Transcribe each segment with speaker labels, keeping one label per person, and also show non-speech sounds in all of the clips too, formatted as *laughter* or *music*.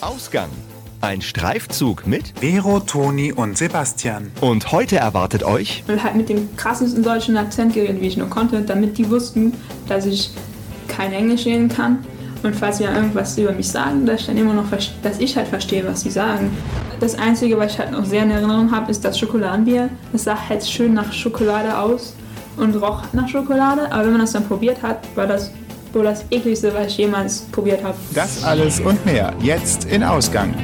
Speaker 1: Ausgang. Ein Streifzug mit
Speaker 2: Vero, Toni und Sebastian.
Speaker 1: und heute erwartet euch
Speaker 3: und halt mit dem krassesten deutschen Akzent geredet, wie ich nur konnte, damit die wussten, dass ich kein Englisch reden kann. Und falls sie dann irgendwas über mich sagen, dass ich dann immer noch, dass ich halt verstehe, was sie sagen. Das Einzige, was ich halt noch sehr in Erinnerung habe, ist das Schokoladenbier. Es sah halt schön nach Schokolade aus und roch nach Schokolade, aber wenn man das dann probiert hat, war das wohl das ekligste, was ich jemals probiert habe.
Speaker 2: Das alles und mehr jetzt in Ausgang.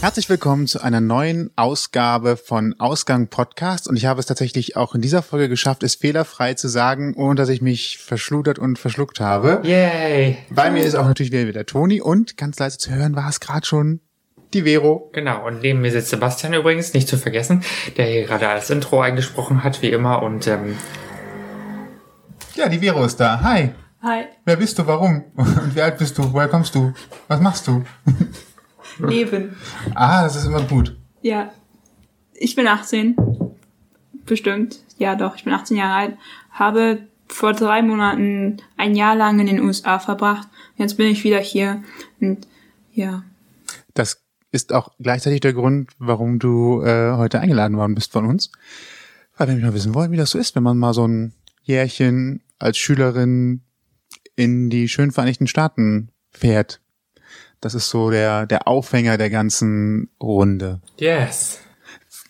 Speaker 2: Herzlich willkommen zu einer neuen Ausgabe von Ausgang Podcast und ich habe es tatsächlich auch in dieser Folge geschafft, es fehlerfrei zu sagen, ohne dass ich mich verschludert und verschluckt habe.
Speaker 4: Yay!
Speaker 2: Bei mir ist auch natürlich wieder der Toni und ganz leise zu hören war es gerade schon die Vero.
Speaker 4: Genau, und neben mir sitzt Sebastian übrigens, nicht zu vergessen, der hier gerade als Intro eingesprochen hat, wie immer. Und ähm,
Speaker 2: Ja, die Vero ist da. Hi.
Speaker 3: Hi,
Speaker 2: Wer bist du? Warum? Und wie alt bist du? Woher kommst du? Was machst du?
Speaker 3: Leben.
Speaker 2: Ah, das ist immer gut.
Speaker 3: Ja, ich bin 18. Bestimmt. Ja, doch, ich bin 18 Jahre alt. Habe vor drei Monaten ein Jahr lang in den USA verbracht. Jetzt bin ich wieder hier. Und ja,
Speaker 2: Das ist auch gleichzeitig der Grund, warum du äh, heute eingeladen worden bist von uns. Weil wir mal wissen wollen, wie das so ist, wenn man mal so ein Jährchen als Schülerin in die schönen Vereinigten Staaten fährt. Das ist so der, der Aufhänger der ganzen Runde.
Speaker 4: yes.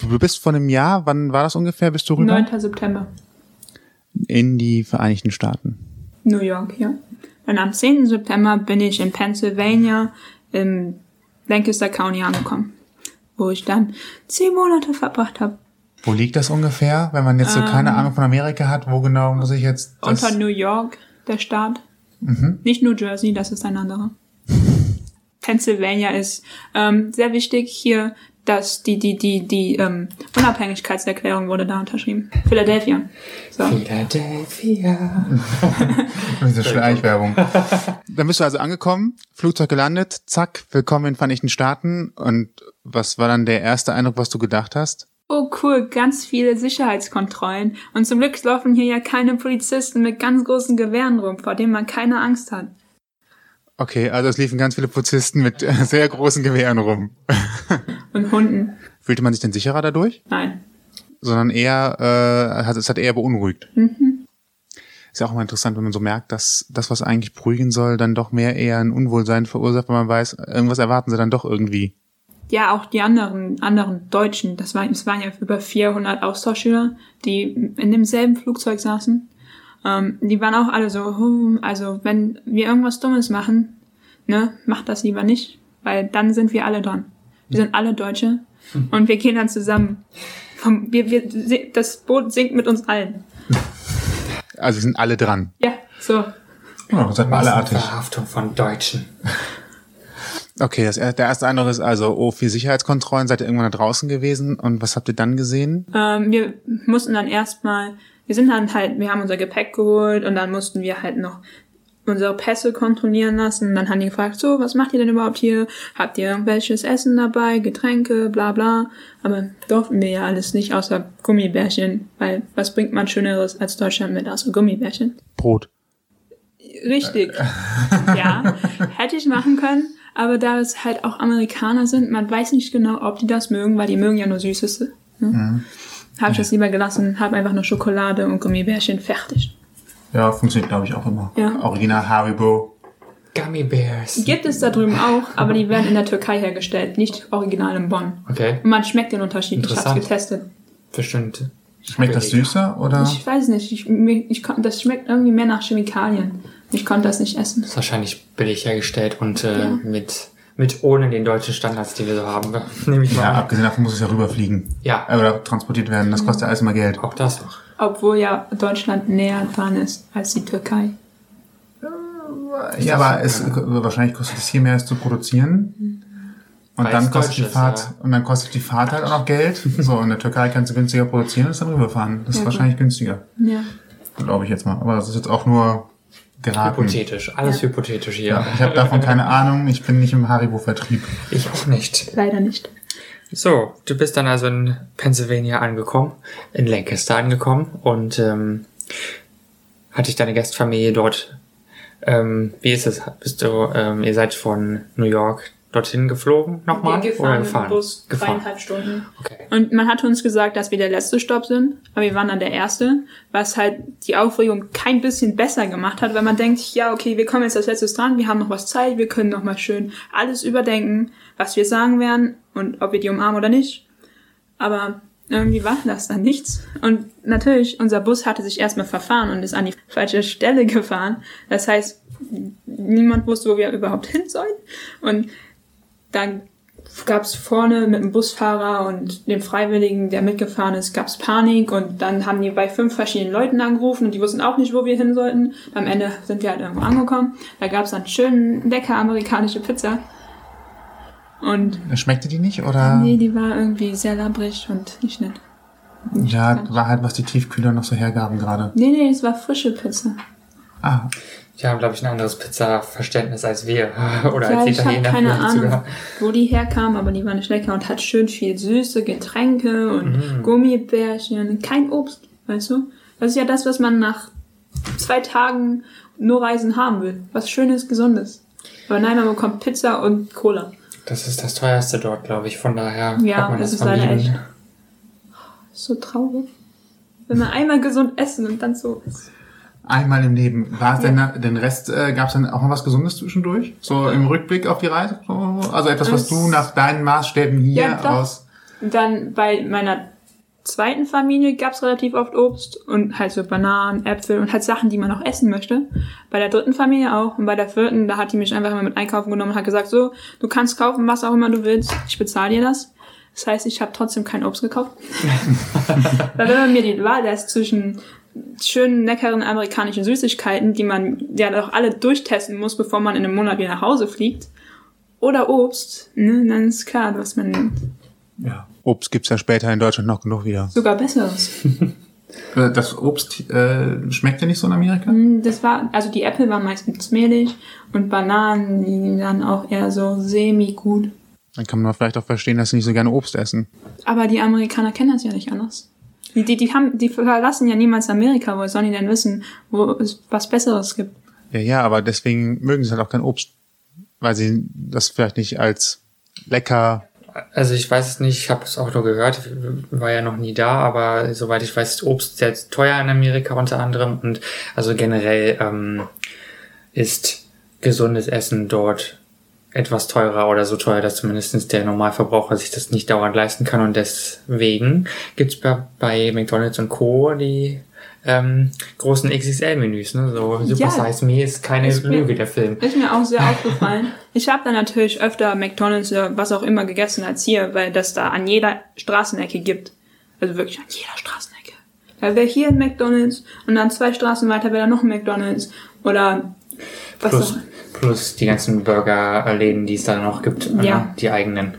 Speaker 2: Du bist vor einem Jahr, wann war das ungefähr? Bist du rüber?
Speaker 3: 9. September.
Speaker 2: In die Vereinigten Staaten.
Speaker 3: New York, ja. Und am 10. September bin ich in Pennsylvania im Lancaster County angekommen. Wo ich dann zehn Monate verbracht habe.
Speaker 2: Wo liegt das ungefähr? Wenn man jetzt so keine Ahnung von Amerika hat, wo genau muss ich jetzt das?
Speaker 3: Unter New York, der Staat. Nicht New Jersey, das ist ein anderer. *laughs* Pennsylvania ist ähm, sehr wichtig hier, dass die, die, die, die ähm, Unabhängigkeitserklärung wurde da unterschrieben. Philadelphia. So.
Speaker 4: Philadelphia. *laughs*
Speaker 2: Diese Schleichwerbung. *laughs* Dann bist du also angekommen, Flugzeug gelandet, zack, willkommen in den Vereinigten Staaten. Und was war dann der erste Eindruck, was du gedacht hast?
Speaker 3: Oh cool, ganz viele Sicherheitskontrollen. Und zum Glück laufen hier ja keine Polizisten mit ganz großen Gewehren rum, vor denen man keine Angst hat.
Speaker 2: Okay, also es liefen ganz viele Polizisten mit äh, sehr großen Gewehren rum. *laughs*
Speaker 3: Und Hunden.
Speaker 2: Fühlte man sich denn sicherer dadurch?
Speaker 3: Nein.
Speaker 2: Sondern eher, äh, hat, es hat eher beunruhigt. Ist ja auch immer interessant, wenn man so merkt, dass das, was eigentlich beruhigen soll, dann doch mehr eher ein Unwohlsein verursacht, wenn man weiß, irgendwas erwarten sie dann doch irgendwie.
Speaker 3: Ja, auch die anderen, anderen Deutschen, das waren, es waren ja über 400 Austauschschüler, die in demselben Flugzeug saßen. Ähm, die waren auch alle so, hm, also wenn wir irgendwas Dummes machen, ne, macht das lieber nicht, weil dann sind wir alle dran. Wir sind alle Deutsche *laughs* und wir gehen dann zusammen. Vom, wir, wir, das Boot sinkt mit uns allen.
Speaker 2: Also sind alle dran.
Speaker 3: Ja, so.
Speaker 2: Ja, seid mal alle artig.
Speaker 4: Verhaftung von Deutschen. *laughs*
Speaker 2: Okay, das, der erste Eindruck ist also, oh, viel Sicherheitskontrollen, seid ihr irgendwann da draußen gewesen und was habt ihr dann gesehen?
Speaker 3: Ähm, wir mussten dann erstmal, wir sind dann halt, wir haben unser Gepäck geholt und dann mussten wir halt noch unsere Pässe kontrollieren lassen. Dann haben die gefragt, so, was macht ihr denn überhaupt hier? Habt ihr irgendwelches Essen dabei, Getränke, bla bla. Aber durften wir ja alles nicht, außer Gummibärchen, weil was bringt man Schöneres als Deutschland mit, außer Gummibärchen?
Speaker 2: Brot.
Speaker 3: Richtig. ja, hätte ich machen können, aber da es halt auch Amerikaner sind, man weiß nicht genau, ob die das mögen, weil die mögen ja nur Süßes. Ne? Habe ich das lieber gelassen, habe einfach nur Schokolade und Gummibärchen fertig.
Speaker 2: Ja, funktioniert glaube ich auch immer.
Speaker 3: Ja.
Speaker 2: Original Haribo.
Speaker 4: Gummy Bears.
Speaker 3: Gibt es da drüben auch, aber die werden in der Türkei hergestellt, nicht original in Bonn.
Speaker 4: Okay,
Speaker 3: Und man schmeckt den Unterschied. Ich habe
Speaker 4: Interessant.
Speaker 3: getestet.
Speaker 4: bestimmt.
Speaker 2: Schmeckt das süßer oder?
Speaker 3: Ich weiß nicht, ich, ich, kon- das schmeckt irgendwie mehr nach Chemikalien. Ich konnte das nicht essen.
Speaker 4: Ist wahrscheinlich billig hergestellt und äh,
Speaker 3: Ja.
Speaker 4: mit, mit ohne den deutschen Standards, die wir so haben. *laughs* Nehme ich mal
Speaker 2: Ja,
Speaker 4: an.
Speaker 2: abgesehen davon muss es ja rüberfliegen.
Speaker 4: Ja.
Speaker 2: Äh, Oder transportiert werden. Das kostet ja alles mal Geld.
Speaker 4: Auch das noch.
Speaker 3: Obwohl ja Deutschland näher dran ist als die Türkei.
Speaker 2: Ja, aber es, wahrscheinlich kostet es hier mehr, es zu produzieren. Und
Speaker 4: Weil
Speaker 2: dann kostet die
Speaker 4: ist,
Speaker 2: Fahrt,
Speaker 4: ja.
Speaker 2: und dann kostet die Fahrt halt auch noch Geld. *laughs* So, in der Türkei kannst du günstiger produzieren und es dann rüberfahren. Das ist
Speaker 3: Ja,
Speaker 2: wahrscheinlich günstiger.
Speaker 3: Ja.
Speaker 2: Glaube ich jetzt mal. Aber das ist jetzt auch nur geraten.
Speaker 4: Hypothetisch. Alles hypothetisch hier.
Speaker 2: Ja, ich habe davon keine Ahnung. Ich bin nicht im Haribo-Vertrieb.
Speaker 4: Ich auch nicht.
Speaker 3: Leider nicht.
Speaker 4: So, du bist dann also in Pennsylvania angekommen, in Lancaster angekommen und ähm, hat dich deine Gastfamilie dort. Ähm, wie ist es? Bist du, ähm, ihr seid von New York dorthin geflogen nochmal?
Speaker 3: Wir gefahren
Speaker 4: oder
Speaker 3: mit
Speaker 4: gefahren?
Speaker 3: dem Bus
Speaker 4: gefahren.
Speaker 3: dreieinhalb Stunden.
Speaker 4: Okay.
Speaker 3: Und man hatte uns gesagt, dass wir der letzte Stopp sind, aber wir waren dann der erste, was halt die Aufregung kein bisschen besser gemacht hat, weil man denkt, ja, okay, wir kommen jetzt als letztes dran, wir haben noch was Zeit, wir können noch mal schön alles überdenken, was wir sagen werden und ob wir die umarmen oder nicht. Aber irgendwie war das dann nichts. Und natürlich, unser Bus hatte sich erstmal verfahren und ist an die falsche Stelle gefahren. Das heißt, niemand wusste, wo wir überhaupt hin sollen. Und dann gab es vorne mit dem Busfahrer und dem Freiwilligen, der mitgefahren ist, gab es Panik und dann haben die bei fünf verschiedenen Leuten angerufen und die wussten auch nicht, wo wir hin sollten. Am Ende sind wir halt irgendwo angekommen. Da gab es dann schön lecker amerikanische Pizza. Und
Speaker 2: Schmeckte die nicht oder?
Speaker 3: nee, die war irgendwie sehr labbrig und nicht nett. Nicht
Speaker 2: ja, war halt, was die Tiefkühler noch so hergaben gerade.
Speaker 3: Nee, nee, es war frische Pizza.
Speaker 2: Ah,
Speaker 4: Die haben, glaube ich, ein anderes Pizza-Verständnis als wir. *laughs* Oder
Speaker 3: ja,
Speaker 4: als
Speaker 3: ich habe keine Ahnung,
Speaker 4: sogar.
Speaker 3: wo die herkam, aber die war nicht lecker und hat schön viel süße Getränke und Gummibärchen, kein Obst, weißt du? Das ist ja das, was man nach zwei Tagen nur Reisen haben will. Was Schönes, Gesundes. Aber nein, man bekommt Pizza und Cola.
Speaker 4: Das ist das teuerste dort, glaube ich. Von daher
Speaker 3: Ja,
Speaker 4: hat man
Speaker 3: das
Speaker 4: das
Speaker 3: ist leider echt. So traurig. Wenn man einmal gesund essen und dann so ist.
Speaker 2: Einmal im Leben. War es denn den Rest, äh, gab es dann auch noch was Gesundes zwischendurch? So im Rückblick auf die Reise? So, Also etwas, was
Speaker 3: Es-
Speaker 2: du nach deinen Maßstäben hier
Speaker 3: Ja,
Speaker 2: aus.
Speaker 3: Und dann bei meiner zweiten Familie gab's relativ oft Obst und halt so Bananen, Äpfel und halt Sachen, die man auch essen möchte. Bei der dritten Familie auch. Und bei der vierten, da hat die mich einfach immer mit einkaufen genommen und hat gesagt, so, du kannst kaufen, was auch immer du willst. Ich bezahle dir das. Das heißt, ich habe trotzdem kein Obst gekauft. *laughs* Weil wenn man mir die Wahl lässt zwischen schönen, leckeren amerikanischen Süßigkeiten, die man ja doch alle durchtesten muss, bevor man in einem Monat wieder nach Hause fliegt, oder Obst, ne, dann ist klar, was man nimmt.
Speaker 2: Ja. Obst gibt's ja später in Deutschland noch genug wieder.
Speaker 3: Sogar besseres. *laughs*
Speaker 2: Äh, Das Obst äh, schmeckt ja nicht so in Amerika?
Speaker 3: Mm, Das war, also die Äpfel waren meistens mehlig und Bananen, die dann auch eher so semi-gut.
Speaker 2: Dann kann man vielleicht auch verstehen, dass sie nicht so gerne Obst essen.
Speaker 3: Aber die Amerikaner kennen das ja nicht anders. Die, die, die, haben, die verlassen ja niemals Amerika. Wo sollen die denn wissen, wo es was Besseres gibt?
Speaker 2: Ja, ja, aber deswegen mögen sie halt auch kein Obst. Weil sie das vielleicht nicht als lecker.
Speaker 4: Also ich weiß es nicht, ich habe es auch nur gehört, war ja noch nie da, aber soweit ich weiß, ist Obst sehr teuer in Amerika unter anderem und also generell ähm, ist gesundes Essen dort etwas teurer oder so teuer, dass zumindest der Normalverbraucher sich das nicht dauernd leisten kann und deswegen gibt's bei, bei McDonalds und Co. die ähm, großen XXL-Menüs, ne? So Super
Speaker 3: Ja.
Speaker 4: Size Me ist keine
Speaker 3: Ist mir-
Speaker 4: Lüge, der Film.
Speaker 3: Ist mir auch sehr aufgefallen. Ich habe da natürlich öfter McDonalds oder was auch immer gegessen als hier, weil das da an jeder Straßenecke gibt. Also wirklich an jeder Straßenecke. Da wäre hier ein McDonalds und dann zwei Straßen weiter wäre da noch ein McDonalds. Oder was
Speaker 4: Plus,
Speaker 3: auch
Speaker 4: plus die ganzen Burgerläden, die es da noch gibt,
Speaker 3: Ja.
Speaker 4: ne? die eigenen.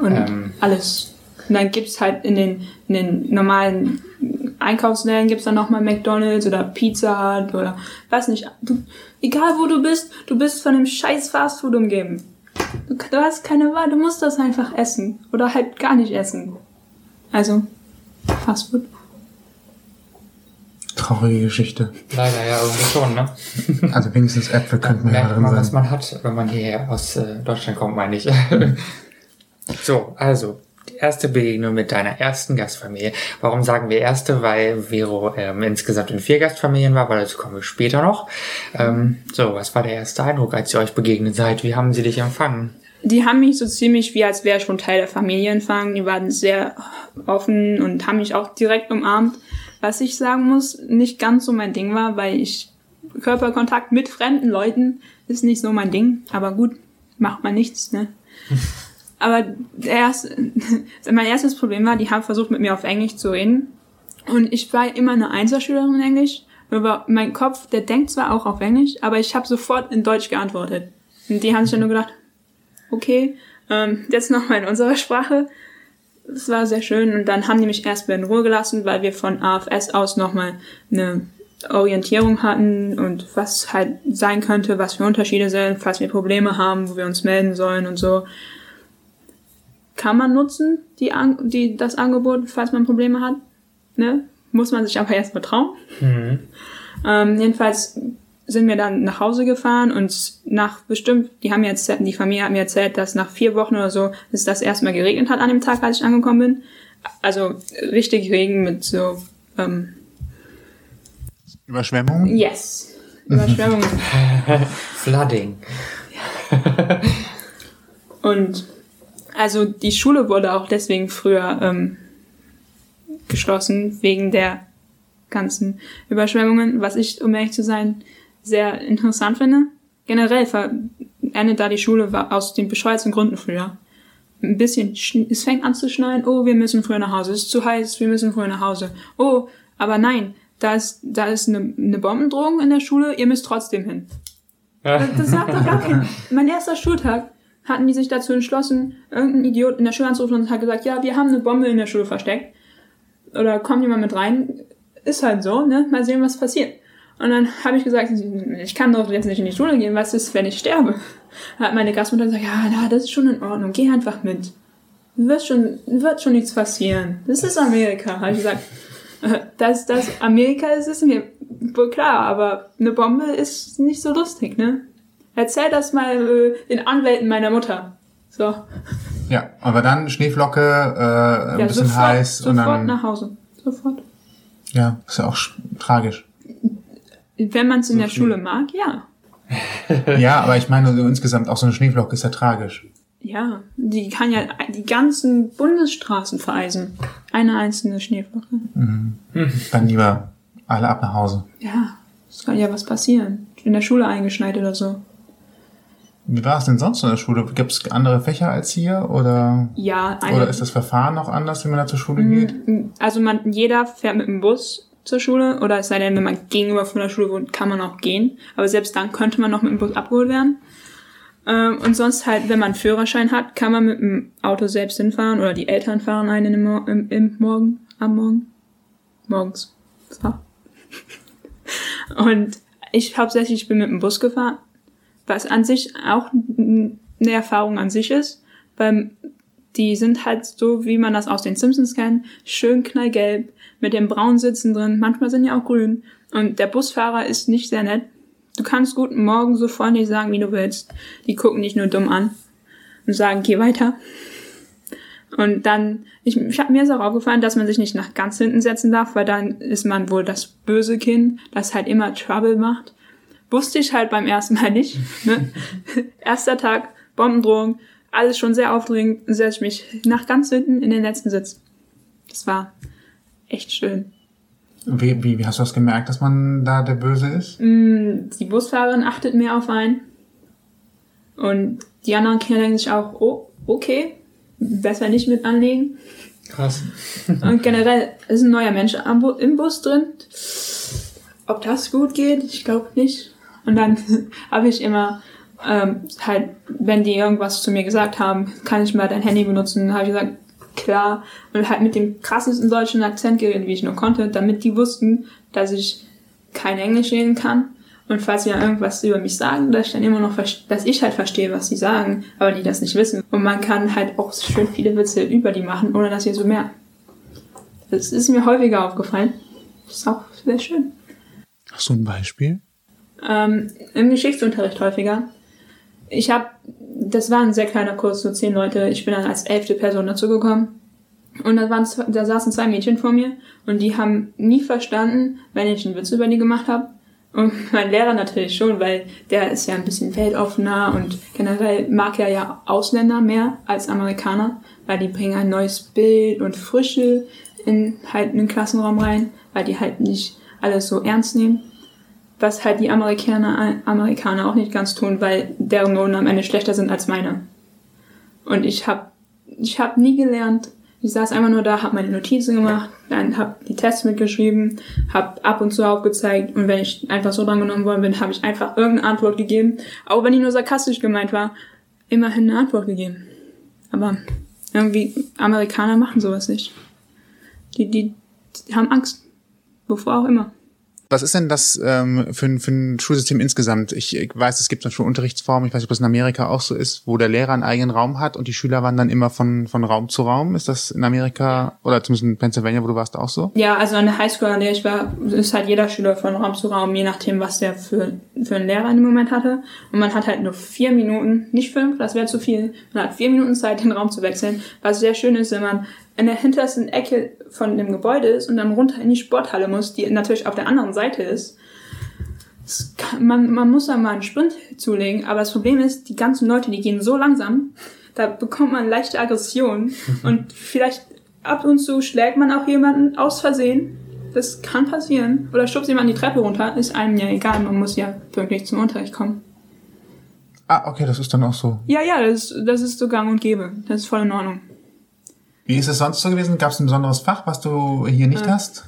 Speaker 3: und
Speaker 4: Ähm.
Speaker 3: alles. Und dann gibt's halt in den, in den normalen Einkaufsläden gibt's dann nochmal McDonalds oder Pizza Hut oder weiß nicht. Du, egal wo du bist, du bist von dem scheiß Fastfood umgeben. Du, du hast keine Wahl, du musst das einfach essen. Oder halt gar nicht essen. Also, Fastfood.
Speaker 2: Traurige Geschichte.
Speaker 4: Leider ja irgendwie schon, ne?
Speaker 2: Also wenigstens Äpfel könnten wir ja
Speaker 4: Merkt
Speaker 2: drin
Speaker 4: man, was
Speaker 2: sein.
Speaker 4: man hat, wenn man hierher aus äh, Deutschland kommt, meine ich. *laughs* so, also, die erste Begegnung mit deiner ersten Gastfamilie. Warum sagen wir erste? Weil Vero ähm, insgesamt in vier Gastfamilien war, weil dazu kommen wir später noch. Ähm, so, was war der erste Eindruck, als ihr euch begegnet seid? Wie haben sie dich empfangen?
Speaker 3: Die haben mich so ziemlich wie als wäre ich schon Teil der Familie empfangen. Die waren sehr offen und haben mich auch direkt umarmt. Was ich sagen muss, nicht ganz so mein Ding war, weil ich Körperkontakt mit fremden Leuten ist nicht so mein Ding. Aber gut, macht man nichts, ne? *laughs* Aber der erste, *laughs* mein erstes Problem war, die haben versucht mit mir auf Englisch zu reden. Und ich war immer eine Einserschülerin in Englisch. Aber mein Kopf, der denkt zwar auch auf Englisch, aber ich habe sofort in Deutsch geantwortet. Und die haben sich dann nur gedacht, okay, ähm, jetzt nochmal in unserer Sprache. Es war sehr schön und dann haben die mich erstmal in Ruhe gelassen, weil wir von AFS aus nochmal eine Orientierung hatten und was halt sein könnte, was für Unterschiede sind, falls wir Probleme haben, wo wir uns melden sollen und so. Kann man nutzen, die, An die, das Angebot, falls man Probleme hat. Ne? Muss man sich aber erst betrauen.
Speaker 4: Mhm.
Speaker 3: Ähm, jedenfalls sind wir dann nach Hause gefahren und nach bestimmt, die haben mir erzählt, die Familie hat mir erzählt, dass nach vier Wochen oder so es das erstmal geregnet hat an dem Tag, als ich angekommen bin. Also richtig Regen mit so ähm,
Speaker 2: Überschwemmungen?
Speaker 3: Yes. Überschwemmungen. *laughs*
Speaker 4: Flooding. *laughs*
Speaker 3: Und also die Schule wurde auch deswegen früher ähm, geschlossen, wegen der ganzen Überschwemmungen, was ich, um ehrlich zu sein, sehr interessant finde. Generell endet da die Schule aus den bescheuerten Gründen früher. Ein bisschen, es fängt an zu schneien, oh, wir müssen früher nach Hause, es ist zu heiß, wir müssen früher nach Hause. Oh, aber nein, da ist, da ist eine, eine Bombendrohung in der Schule, ihr müsst trotzdem hin. Das, das sagt doch gar kein. *laughs* Mein erster Schultag hatten die sich dazu entschlossen, irgendein Idiot in der Schule anzurufen und hat gesagt, ja, wir haben eine Bombe in der Schule versteckt. Oder kommt jemand mit rein? Ist halt so, ne? Mal sehen, was passiert. Und dann habe ich gesagt, ich kann doch jetzt nicht in die Schule gehen, was ist, wenn ich sterbe? Hat meine Gastmutter gesagt, ja, na, das ist schon in Ordnung, geh einfach mit. Wird schon, wird schon nichts passieren. Das ist Amerika, habe ich gesagt. *laughs* Dass das Amerika ist, ist mir wohl klar, aber eine Bombe ist nicht so lustig, ne? Erzähl das mal äh, den Anwälten meiner Mutter. So.
Speaker 2: Ja, aber dann Schneeflocke, äh, ein
Speaker 3: Ja,
Speaker 2: bisschen
Speaker 3: sofort,
Speaker 2: heiß und
Speaker 3: sofort
Speaker 2: dann.
Speaker 3: nach Hause. Sofort.
Speaker 2: Ja, ist ja auch sch- tragisch.
Speaker 3: Wenn man es in
Speaker 2: So
Speaker 3: der. Schule mag, ja. *laughs*
Speaker 2: ja, aber ich meine, so insgesamt auch so eine Schneeflocke ist ja tragisch.
Speaker 3: Ja, die kann ja die ganzen Bundesstraßen vereisen. Eine einzelne Schneeflocke.
Speaker 2: Dann lieber alle ab nach Hause.
Speaker 3: Ja, es kann ja was passieren. In der Schule eingeschneit oder so.
Speaker 2: Wie war es denn sonst in der Schule? Gibt es andere Fächer als hier? Oder,
Speaker 3: Ja, eine,
Speaker 2: oder ist das Verfahren noch anders, wenn man da zur Schule geht?
Speaker 3: also man, jeder fährt mit dem Bus zur Schule oder es sei denn, wenn man gegenüber von der Schule wohnt, kann man auch gehen. Aber selbst dann könnte man noch mit dem Bus abgeholt werden. Ähm, und sonst halt, wenn man einen Führerschein hat, kann man mit dem Auto selbst hinfahren oder die Eltern fahren einen im, Mor im, im Morgen, am Morgen, morgens. So. Und ich hauptsächlich bin mit dem Bus gefahren, was an sich auch eine Erfahrung an sich ist, weil die sind halt so, wie man das aus den Simpsons kennt, schön knallgelb, mit den braunen Sitzen drin, manchmal sind die auch grün. Und der Busfahrer ist nicht sehr nett. Du kannst guten Morgen so freundlich sagen, wie du willst. Die gucken dich nur dumm an und sagen, geh weiter. Und dann, ich, ich hab mir ist auch aufgefallen, dass man sich nicht nach ganz hinten setzen darf, weil dann ist man wohl das böse Kind, das halt immer Trouble macht. Wusste ich halt beim ersten Mal nicht. Ne? *laughs* Erster Tag, Bombendrohung, alles schon sehr aufregend, setze ich mich nach ganz hinten in den letzten Sitz. Das war echt schön.
Speaker 2: Wie, wie, wie hast du das gemerkt, dass man da der Böse ist?
Speaker 3: Mm, Die Busfahrerin achtet mehr auf einen. Und die anderen Kinder denken sich auch, oh, okay, besser nicht mit anlegen.
Speaker 4: Krass.
Speaker 3: Und generell ist ein neuer Mensch im Bus drin. Ob das gut geht, ich glaube nicht. Und dann *laughs* habe ich immer ähm, halt, wenn die irgendwas zu mir gesagt haben, kann ich mal dein Handy benutzen, habe ich gesagt, klar. Und halt mit dem krassesten deutschen Akzent geredet, wie ich nur konnte, damit die wussten, dass ich kein Englisch reden kann. Und falls sie dann irgendwas über mich sagen, dass ich dann immer noch, dass ich halt verstehe, was sie sagen, aber die das nicht wissen. Und man kann halt auch schön viele Witze über die machen, ohne dass sie so merken. Das ist mir häufiger aufgefallen. Das ist auch sehr schön.
Speaker 2: Hast du ein Beispiel?
Speaker 3: Ähm, Im Geschichtsunterricht häufiger. Ich habe, das war ein sehr kleiner Kurs, so zehn Leute. Ich bin dann als elfte Person dazugekommen. Und da, waren, da saßen zwei Mädchen vor mir und die haben nie verstanden, wenn ich einen Witz über die gemacht habe. Und *laughs* mein Lehrer natürlich schon, weil der ist ja ein bisschen weltoffener und generell mag er ja Ausländer mehr als Amerikaner, weil die bringen ein neues Bild und Frische in halt einen Klassenraum rein, weil die halt nicht alles so ernst nehmen was halt die Amerikaner, Amerikaner auch nicht ganz tun, weil deren Noten am Ende schlechter sind als meine. Und ich habe ich hab nie gelernt. Ich saß einfach nur da, habe meine Notizen gemacht, dann habe die Tests mitgeschrieben, habe ab und zu aufgezeigt und wenn ich einfach so dran genommen worden bin, habe ich einfach irgendeine Antwort gegeben, auch wenn die nur sarkastisch gemeint war, immerhin eine Antwort gegeben. Aber irgendwie Amerikaner machen sowas nicht. Die, die, die haben Angst. Wovor auch immer.
Speaker 2: Was ist denn das ähm, für, ein, für ein Schulsystem insgesamt? Ich, ich weiß, es gibt zum Beispiel Unterrichtsformen, ich weiß nicht, ob das in Amerika auch so ist, wo der Lehrer einen eigenen Raum hat und die Schüler wandern immer von, von Raum zu Raum. Ist das in Amerika oder zumindest in Pennsylvania, wo du warst, auch so?
Speaker 3: Ja, also an der Highschool, an der ich war, ist halt jeder Schüler von Raum zu Raum, je nachdem, was der für, für einen Lehrer in dem Moment hatte. Und man hat halt nur vier Minuten, nicht fünf, das wäre zu viel. Man hat vier Minuten Zeit, den Raum zu wechseln. Was sehr schön ist, wenn man in der hintersten Ecke von dem Gebäude ist und dann runter in die Sporthalle muss, die natürlich auf der anderen Seite ist kann, man, man muss da mal einen Sprint zulegen, aber das Problem ist, die ganzen Leute, die gehen so langsam, da bekommt man leichte Aggression *laughs* und vielleicht ab und zu schlägt man auch jemanden aus Versehen. Das kann passieren. Oder schubst jemand die Treppe runter, ist einem ja egal, man muss ja wirklich zum Unterricht kommen.
Speaker 2: Ah, okay, das ist dann auch so.
Speaker 3: Ja, ja, das, das ist so gang und gäbe. Das ist voll in Ordnung.
Speaker 2: Wie ist es sonst so gewesen? Gab es ein besonderes Fach, was du hier nicht
Speaker 3: Ja.
Speaker 2: hast?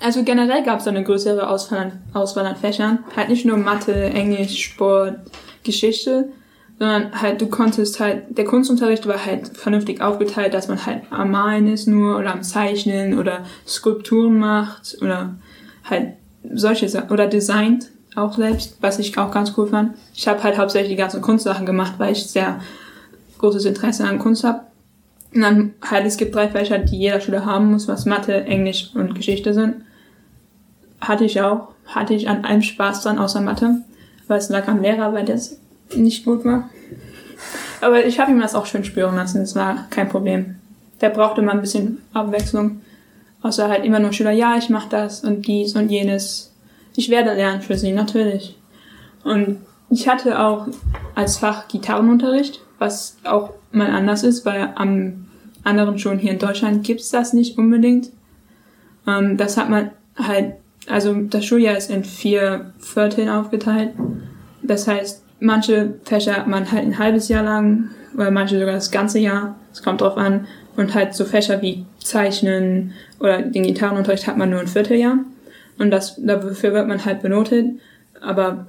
Speaker 3: Also generell gab es eine größere Auswahl an, Auswahl an Fächern. Halt nicht nur Mathe, Englisch, Sport, Geschichte, sondern halt du konntest halt, der Kunstunterricht war halt vernünftig aufgeteilt, dass man halt am Malen ist nur oder am Zeichnen oder Skulpturen macht oder halt solche Sachen oder designt auch selbst, was ich auch ganz cool fand. Ich habe halt hauptsächlich die ganzen Kunstsachen gemacht, weil ich sehr großes Interesse an Kunst habe. Und dann halt, es gibt drei Fächer, die jeder Schüler haben muss, was Mathe, Englisch und Geschichte sind. Hatte ich auch. Hatte ich an allem Spaß dran, außer Mathe. Weil es lag am Lehrer, weil das nicht gut war. Aber ich habe ihm das auch schön spüren lassen. Es war kein Problem. Der brauchte mal ein bisschen Abwechslung. Außer halt immer nur Schüler, ja, ich mach das und dies und jenes. Ich werde lernen für sie, natürlich. Und ich hatte auch als Fach Gitarrenunterricht, was auch mal anders ist, weil am anderen Schulen hier in Deutschland gibt's das nicht unbedingt. Ähm, das hat man halt, also das Schuljahr ist in vier Vierteln aufgeteilt. Das heißt, manche Fächer hat man halt ein halbes Jahr lang oder manche sogar das ganze Jahr. Es kommt drauf an. Und halt so Fächer wie Zeichnen oder den Gitarrenunterricht hat man nur ein Vierteljahr. Und das, dafür wird man halt benotet. Aber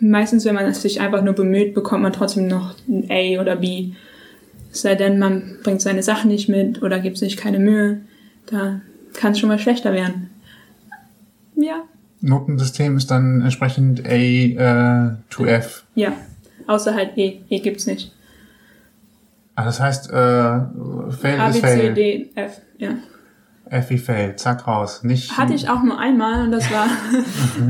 Speaker 3: meistens, wenn man es sich einfach nur bemüht, bekommt man trotzdem noch ein A oder B. Es sei denn, man bringt seine Sachen nicht mit oder gibt sich keine Mühe. Da kann es schon mal schlechter werden. Ja,
Speaker 2: Notensystem ist dann entsprechend A äh, to F.
Speaker 3: ja. Außer halt E. E gibt's nicht.
Speaker 2: Ah, das heißt, äh, Fail
Speaker 3: A, B, C. D, F. Ja.
Speaker 2: Wie Fail. Zack, raus. Nicht.
Speaker 3: Hatte ich auch nur einmal und das *laughs* war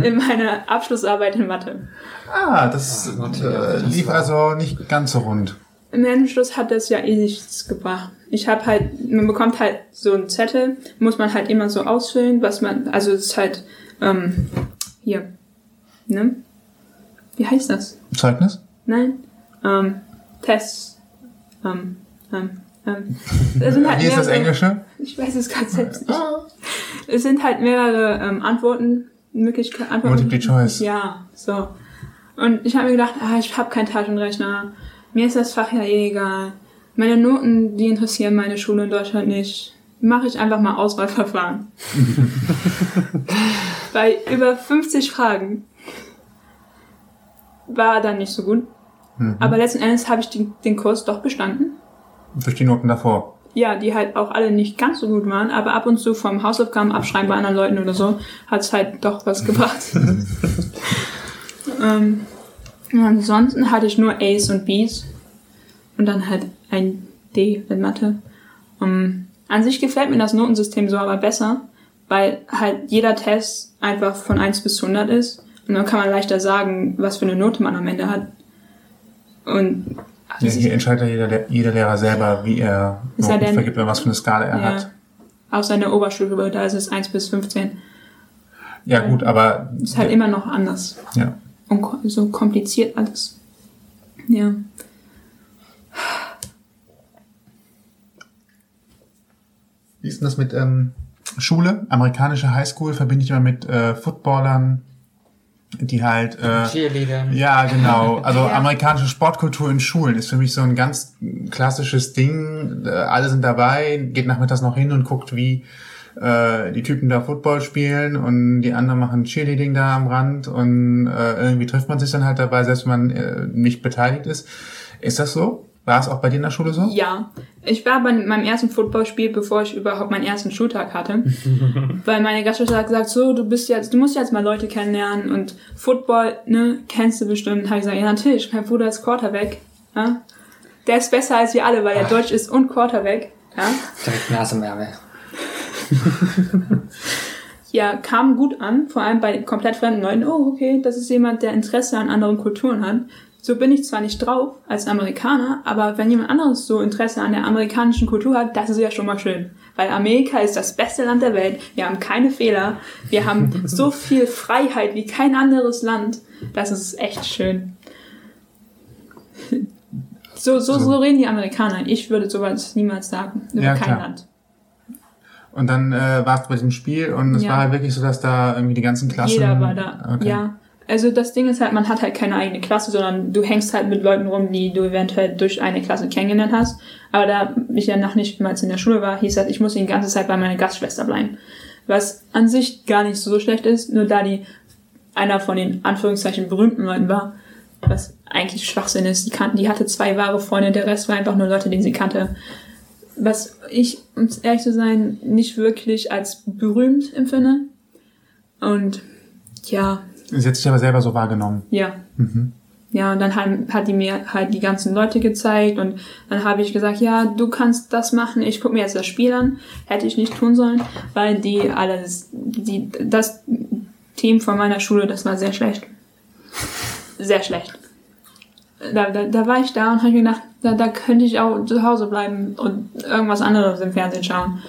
Speaker 3: in meiner Abschlussarbeit in Mathe.
Speaker 2: Ah, das
Speaker 4: Ah, Mathe,
Speaker 2: äh,
Speaker 4: das
Speaker 2: lief
Speaker 4: war-
Speaker 2: also nicht ganz so rund.
Speaker 3: Im Endschluss hat das ja eh nichts gebracht. Ich habe halt, man bekommt halt so einen Zettel, muss man halt immer so ausfüllen, was man, also es ist halt, ähm, hier, ne? Wie heißt das?
Speaker 2: Zeugnis?
Speaker 3: Nein? Ähm, Tests, ähm, ähm, halt
Speaker 2: Wie ist das Englische?
Speaker 3: Ich weiß es gerade selbst nicht. Es sind halt mehrere ähm, Antworten, Möglichkeiten, Antworten.
Speaker 2: Multiple Choice.
Speaker 3: Ja, so. Und ich habe mir gedacht, ah, ich habe keinen Taschenrechner. Mir ist das Fach ja eh egal. Meine Noten, die interessieren meine Schule in Deutschland nicht. Mache ich einfach mal Auswahlverfahren. *laughs* Bei über 50 Fragen war dann nicht so gut. Aber letzten Endes habe ich den, den Kurs doch bestanden.
Speaker 2: Durch die Noten davor.
Speaker 3: Ja, die halt auch alle nicht ganz so gut waren, aber ab und zu vom Hausaufgaben abschreiben bei anderen Leuten oder so, hat's halt doch was gebracht. *laughs* ähm, ansonsten hatte ich nur A's und B's und dann halt ein D in Mathe. Um, an sich gefällt mir das Notensystem so aber besser, weil halt jeder Test einfach von 1 bis 100 ist und dann kann man leichter sagen, was für eine Note man am Ende hat. Und
Speaker 2: Ja, hier entscheidet ja jeder, jeder Lehrer selber, wie er
Speaker 3: Ist er denn-
Speaker 2: vergibt oder was für eine Skala er
Speaker 3: ja,
Speaker 2: hat.
Speaker 3: außer in der Oberstufe, da ist es 1 bis 15.
Speaker 2: Ja, gut, aber
Speaker 3: Ist halt immer noch anders.
Speaker 2: ja.
Speaker 3: Und so kompliziert alles. Ja.
Speaker 2: Wie ist denn das mit ähm, Schule? Amerikanische Highschool verbinde ich immer mit äh, Footballern, die halt äh,
Speaker 4: Cheerleadern.
Speaker 2: Ja, genau. *laughs* Also
Speaker 3: Ja.
Speaker 2: amerikanische Sportkultur in Schulen ist für mich so ein ganz klassisches Ding. Äh, Alle sind dabei, geht nachmittags noch hin und guckt, wie äh, die Typen da Football spielen und die anderen machen Cheerleading da am Rand und äh, irgendwie trifft man sich dann halt dabei, selbst wenn man äh, nicht beteiligt ist. Ist das so? War es auch bei dir in der Schule so?
Speaker 3: Ja, ich war bei meinem ersten Footballspiel, bevor ich überhaupt meinen ersten Schultag hatte. *laughs* Weil meine Gastschwester hat gesagt, so, du bist jetzt, du musst jetzt mal Leute kennenlernen und Football, ne, kennst du bestimmt. Habe ich gesagt, ja natürlich, mein Bruder ist Quarterback. Ja? Der ist besser als wir alle, weil er Deutsch ist und Quarterback. Ja?
Speaker 4: Direkt Nase im Ärmel. *laughs*
Speaker 3: ja, kam gut an, vor allem bei komplett fremden Leuten. Oh, okay, das ist jemand, der Interesse an anderen Kulturen hat. So bin ich zwar nicht drauf als Amerikaner, aber wenn jemand anderes so Interesse an der amerikanischen Kultur hat, das ist ja schon mal schön. Weil Amerika ist das beste Land der Welt. Wir haben keine Fehler. Wir haben *laughs* so viel Freiheit wie kein anderes Land. Das ist echt schön. So, so, so reden die Amerikaner. Ich würde sowas niemals sagen. Über
Speaker 2: Ja,
Speaker 3: kein
Speaker 2: klar.
Speaker 3: Land.
Speaker 2: Und dann äh, warst du bei diesem Spiel und es
Speaker 3: Ja.
Speaker 2: war halt wirklich so, dass da irgendwie die ganzen Klassen...
Speaker 3: Jeder war da.
Speaker 2: Okay.
Speaker 3: Ja. Also das Ding ist halt, man hat halt keine eigene Klasse, sondern du hängst halt mit Leuten rum, die du eventuell durch eine Klasse kennengelernt hast. Aber da ich ja noch nicht mal in der Schule war, hieß das, ich muss die ganze Zeit bei meiner Gastschwester bleiben. Was an sich gar nicht so schlecht ist, nur da die einer von den Anführungszeichen berühmten Leuten war, was eigentlich Schwachsinn ist. Die, kannten, die hatte zwei wahre Freunde, der Rest war einfach nur Leute, die sie kannte. Was ich, um ehrlich zu sein, nicht wirklich als berühmt empfinde. Und ja,
Speaker 2: Sie hat sich aber selber so wahrgenommen.
Speaker 3: ja. Ja, und dann hat, die mir halt die ganzen Leute gezeigt und dann habe ich gesagt, ja, du kannst das machen, ich gucke mir jetzt das Spiel an. Hätte ich nicht tun sollen, weil die alles, die, das Team von meiner Schule, das war sehr schlecht. Sehr schlecht. Da, da, da war ich da und habe mir gedacht, da, da könnte ich auch zu Hause bleiben und irgendwas anderes im Fernsehen schauen.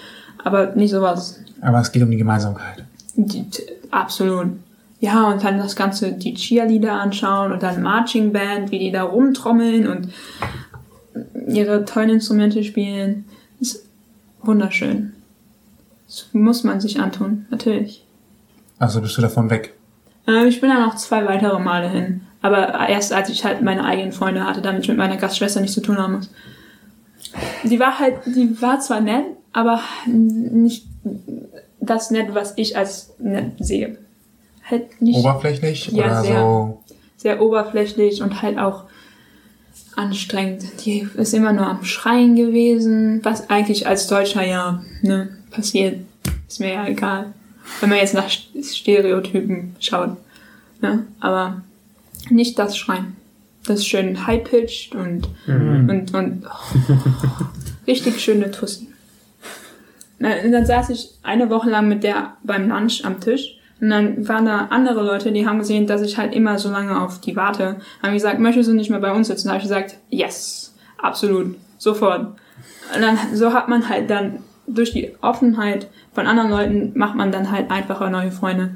Speaker 3: Aber nicht sowas.
Speaker 2: Aber es geht um die Gemeinsamkeit.
Speaker 3: Die, absolut. Ja, und dann das Ganze, die Cheerleader anschauen und dann Marching Band, wie die da rumtrommeln und ihre tollen Instrumente spielen. Ist wunderschön. Das muss man sich antun, natürlich.
Speaker 2: Also bist du davon weg.
Speaker 3: Äh, ich bin dann noch zwei weitere Male hin. Aber erst als ich halt meine eigenen Freunde hatte, damit ich mit meiner Gastschwester nichts zu tun haben muss. Die war halt, die war zwar nett, aber nicht das nett, was ich als nett sehe. Halt nicht
Speaker 2: Oberflächlich
Speaker 3: Ja,
Speaker 2: oder
Speaker 3: sehr.
Speaker 2: so?
Speaker 3: sehr oberflächlich und halt auch anstrengend. Die ist immer nur am Schreien gewesen, was eigentlich als Deutscher ja ne, passiert. Ist mir ja egal. Wenn man jetzt nach Stereotypen schaut. Ne? Aber nicht das Schreien. Das ist schön high-pitched und, und, und oh, richtig schöne Tussi. Und dann saß ich eine Woche lang mit der beim Lunch am Tisch und dann waren da andere Leute, die haben gesehen, dass ich halt immer so lange auf die warte. Haben gesagt, möchtest du nicht mehr bei uns sitzen? Da habe ich gesagt, yes, absolut, sofort. Und dann, so hat man halt dann durch die Offenheit von anderen Leuten macht man dann halt einfacher neue Freunde.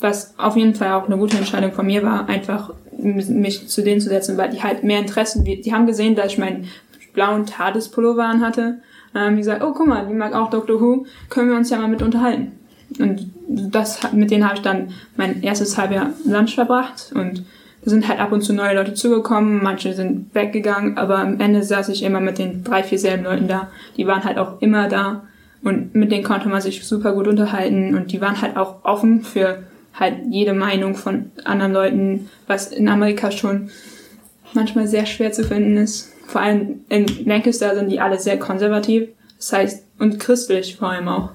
Speaker 3: Was auf jeden Fall auch eine gute Entscheidung von mir war, einfach mich zu denen zu setzen, weil die halt mehr Interessen, die haben gesehen, dass ich meinen blauen TARDIS-Pullover anhatte. Dann haben gesagt, oh guck mal, die mag auch Doctor Who, können wir uns ja mal mit unterhalten. Und das, mit denen habe ich dann mein erstes Halbjahr Lunch verbracht und da sind halt ab und zu neue Leute zugekommen, manche sind weggegangen, aber am Ende saß ich immer mit den drei, vier selben Leuten da. Die waren halt auch immer da und mit denen konnte man sich super gut unterhalten und die waren halt auch offen für halt jede Meinung von anderen Leuten, was in Amerika schon manchmal sehr schwer zu finden ist. Vor allem in Lancaster sind die alle sehr konservativ, das heißt, und christlich vor allem auch.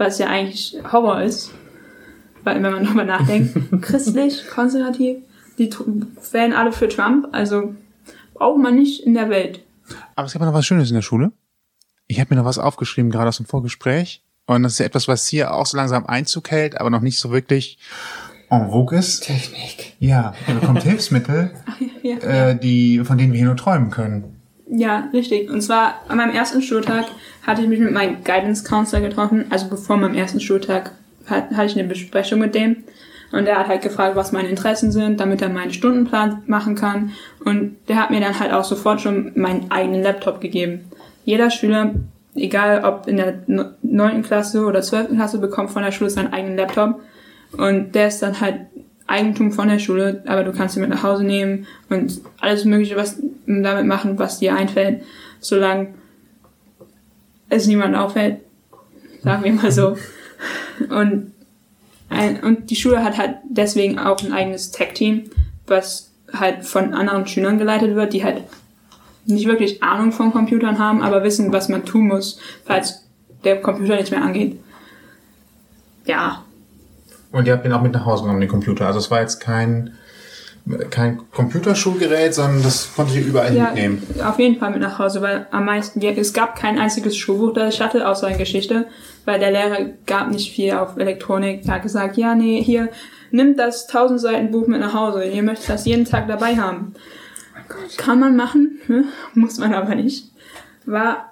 Speaker 3: Was ja eigentlich Horror ist, weil wenn man *laughs* darüber nachdenkt, christlich, konservativ, die wählen alle für Trump, also braucht man nicht in der Welt.
Speaker 2: Aber es gab noch was Schönes in der Schule. Ich habe mir noch was aufgeschrieben, gerade aus dem Vorgespräch. Und das ist ja etwas, was hier auch so langsam Einzug hält, aber noch nicht so wirklich en vogue ist.
Speaker 4: Technik.
Speaker 2: Ja, ihr bekommt *laughs* Hilfsmittel,
Speaker 3: Ja.
Speaker 2: äh, die, von denen wir hier nur träumen können.
Speaker 3: Ja, richtig. Und zwar an meinem ersten Schultag hatte ich mich mit meinem Guidance Counselor getroffen. Also bevor meinem ersten Schultag hat, hatte ich eine Besprechung mit dem. Und der hat halt gefragt, was meine Interessen sind, damit er meinen Stundenplan machen kann. Und der hat mir dann halt auch sofort schon meinen eigenen Laptop gegeben. Jeder Schüler, egal ob in der neunten Klasse oder zwölften Klasse, bekommt von der Schule seinen eigenen Laptop. Und der ist dann halt Eigentum von der Schule, aber du kannst ihn mit nach Hause nehmen und alles Mögliche was damit machen, was dir einfällt, solange es niemand auffällt, sagen wir mal so. *laughs* Und, ein, und die Schule hat halt deswegen auch ein eigenes Tech-Team, was halt von anderen Schülern geleitet wird, die halt nicht wirklich Ahnung von Computern haben, aber wissen, was man tun muss, falls der Computer nicht mehr angeht. Ja,
Speaker 2: Und ihr habt ihn auch mit nach Hause genommen, den Computer. Also es war jetzt kein, kein Computerschulgerät, sondern das konnte ich überall
Speaker 3: ja
Speaker 2: mitnehmen.
Speaker 3: auf jeden Fall mit nach Hause, weil am meisten, ja, es gab kein einziges Schulbuch, das ich hatte, außer in Geschichte, weil der Lehrer gab nicht viel auf Elektronik. Er hat gesagt, ja, nee, hier, nimm das 1000 Seiten Buch mit nach Hause, ihr möchtet das jeden Tag dabei haben. Kann man machen, ne? *laughs* muss man aber nicht. War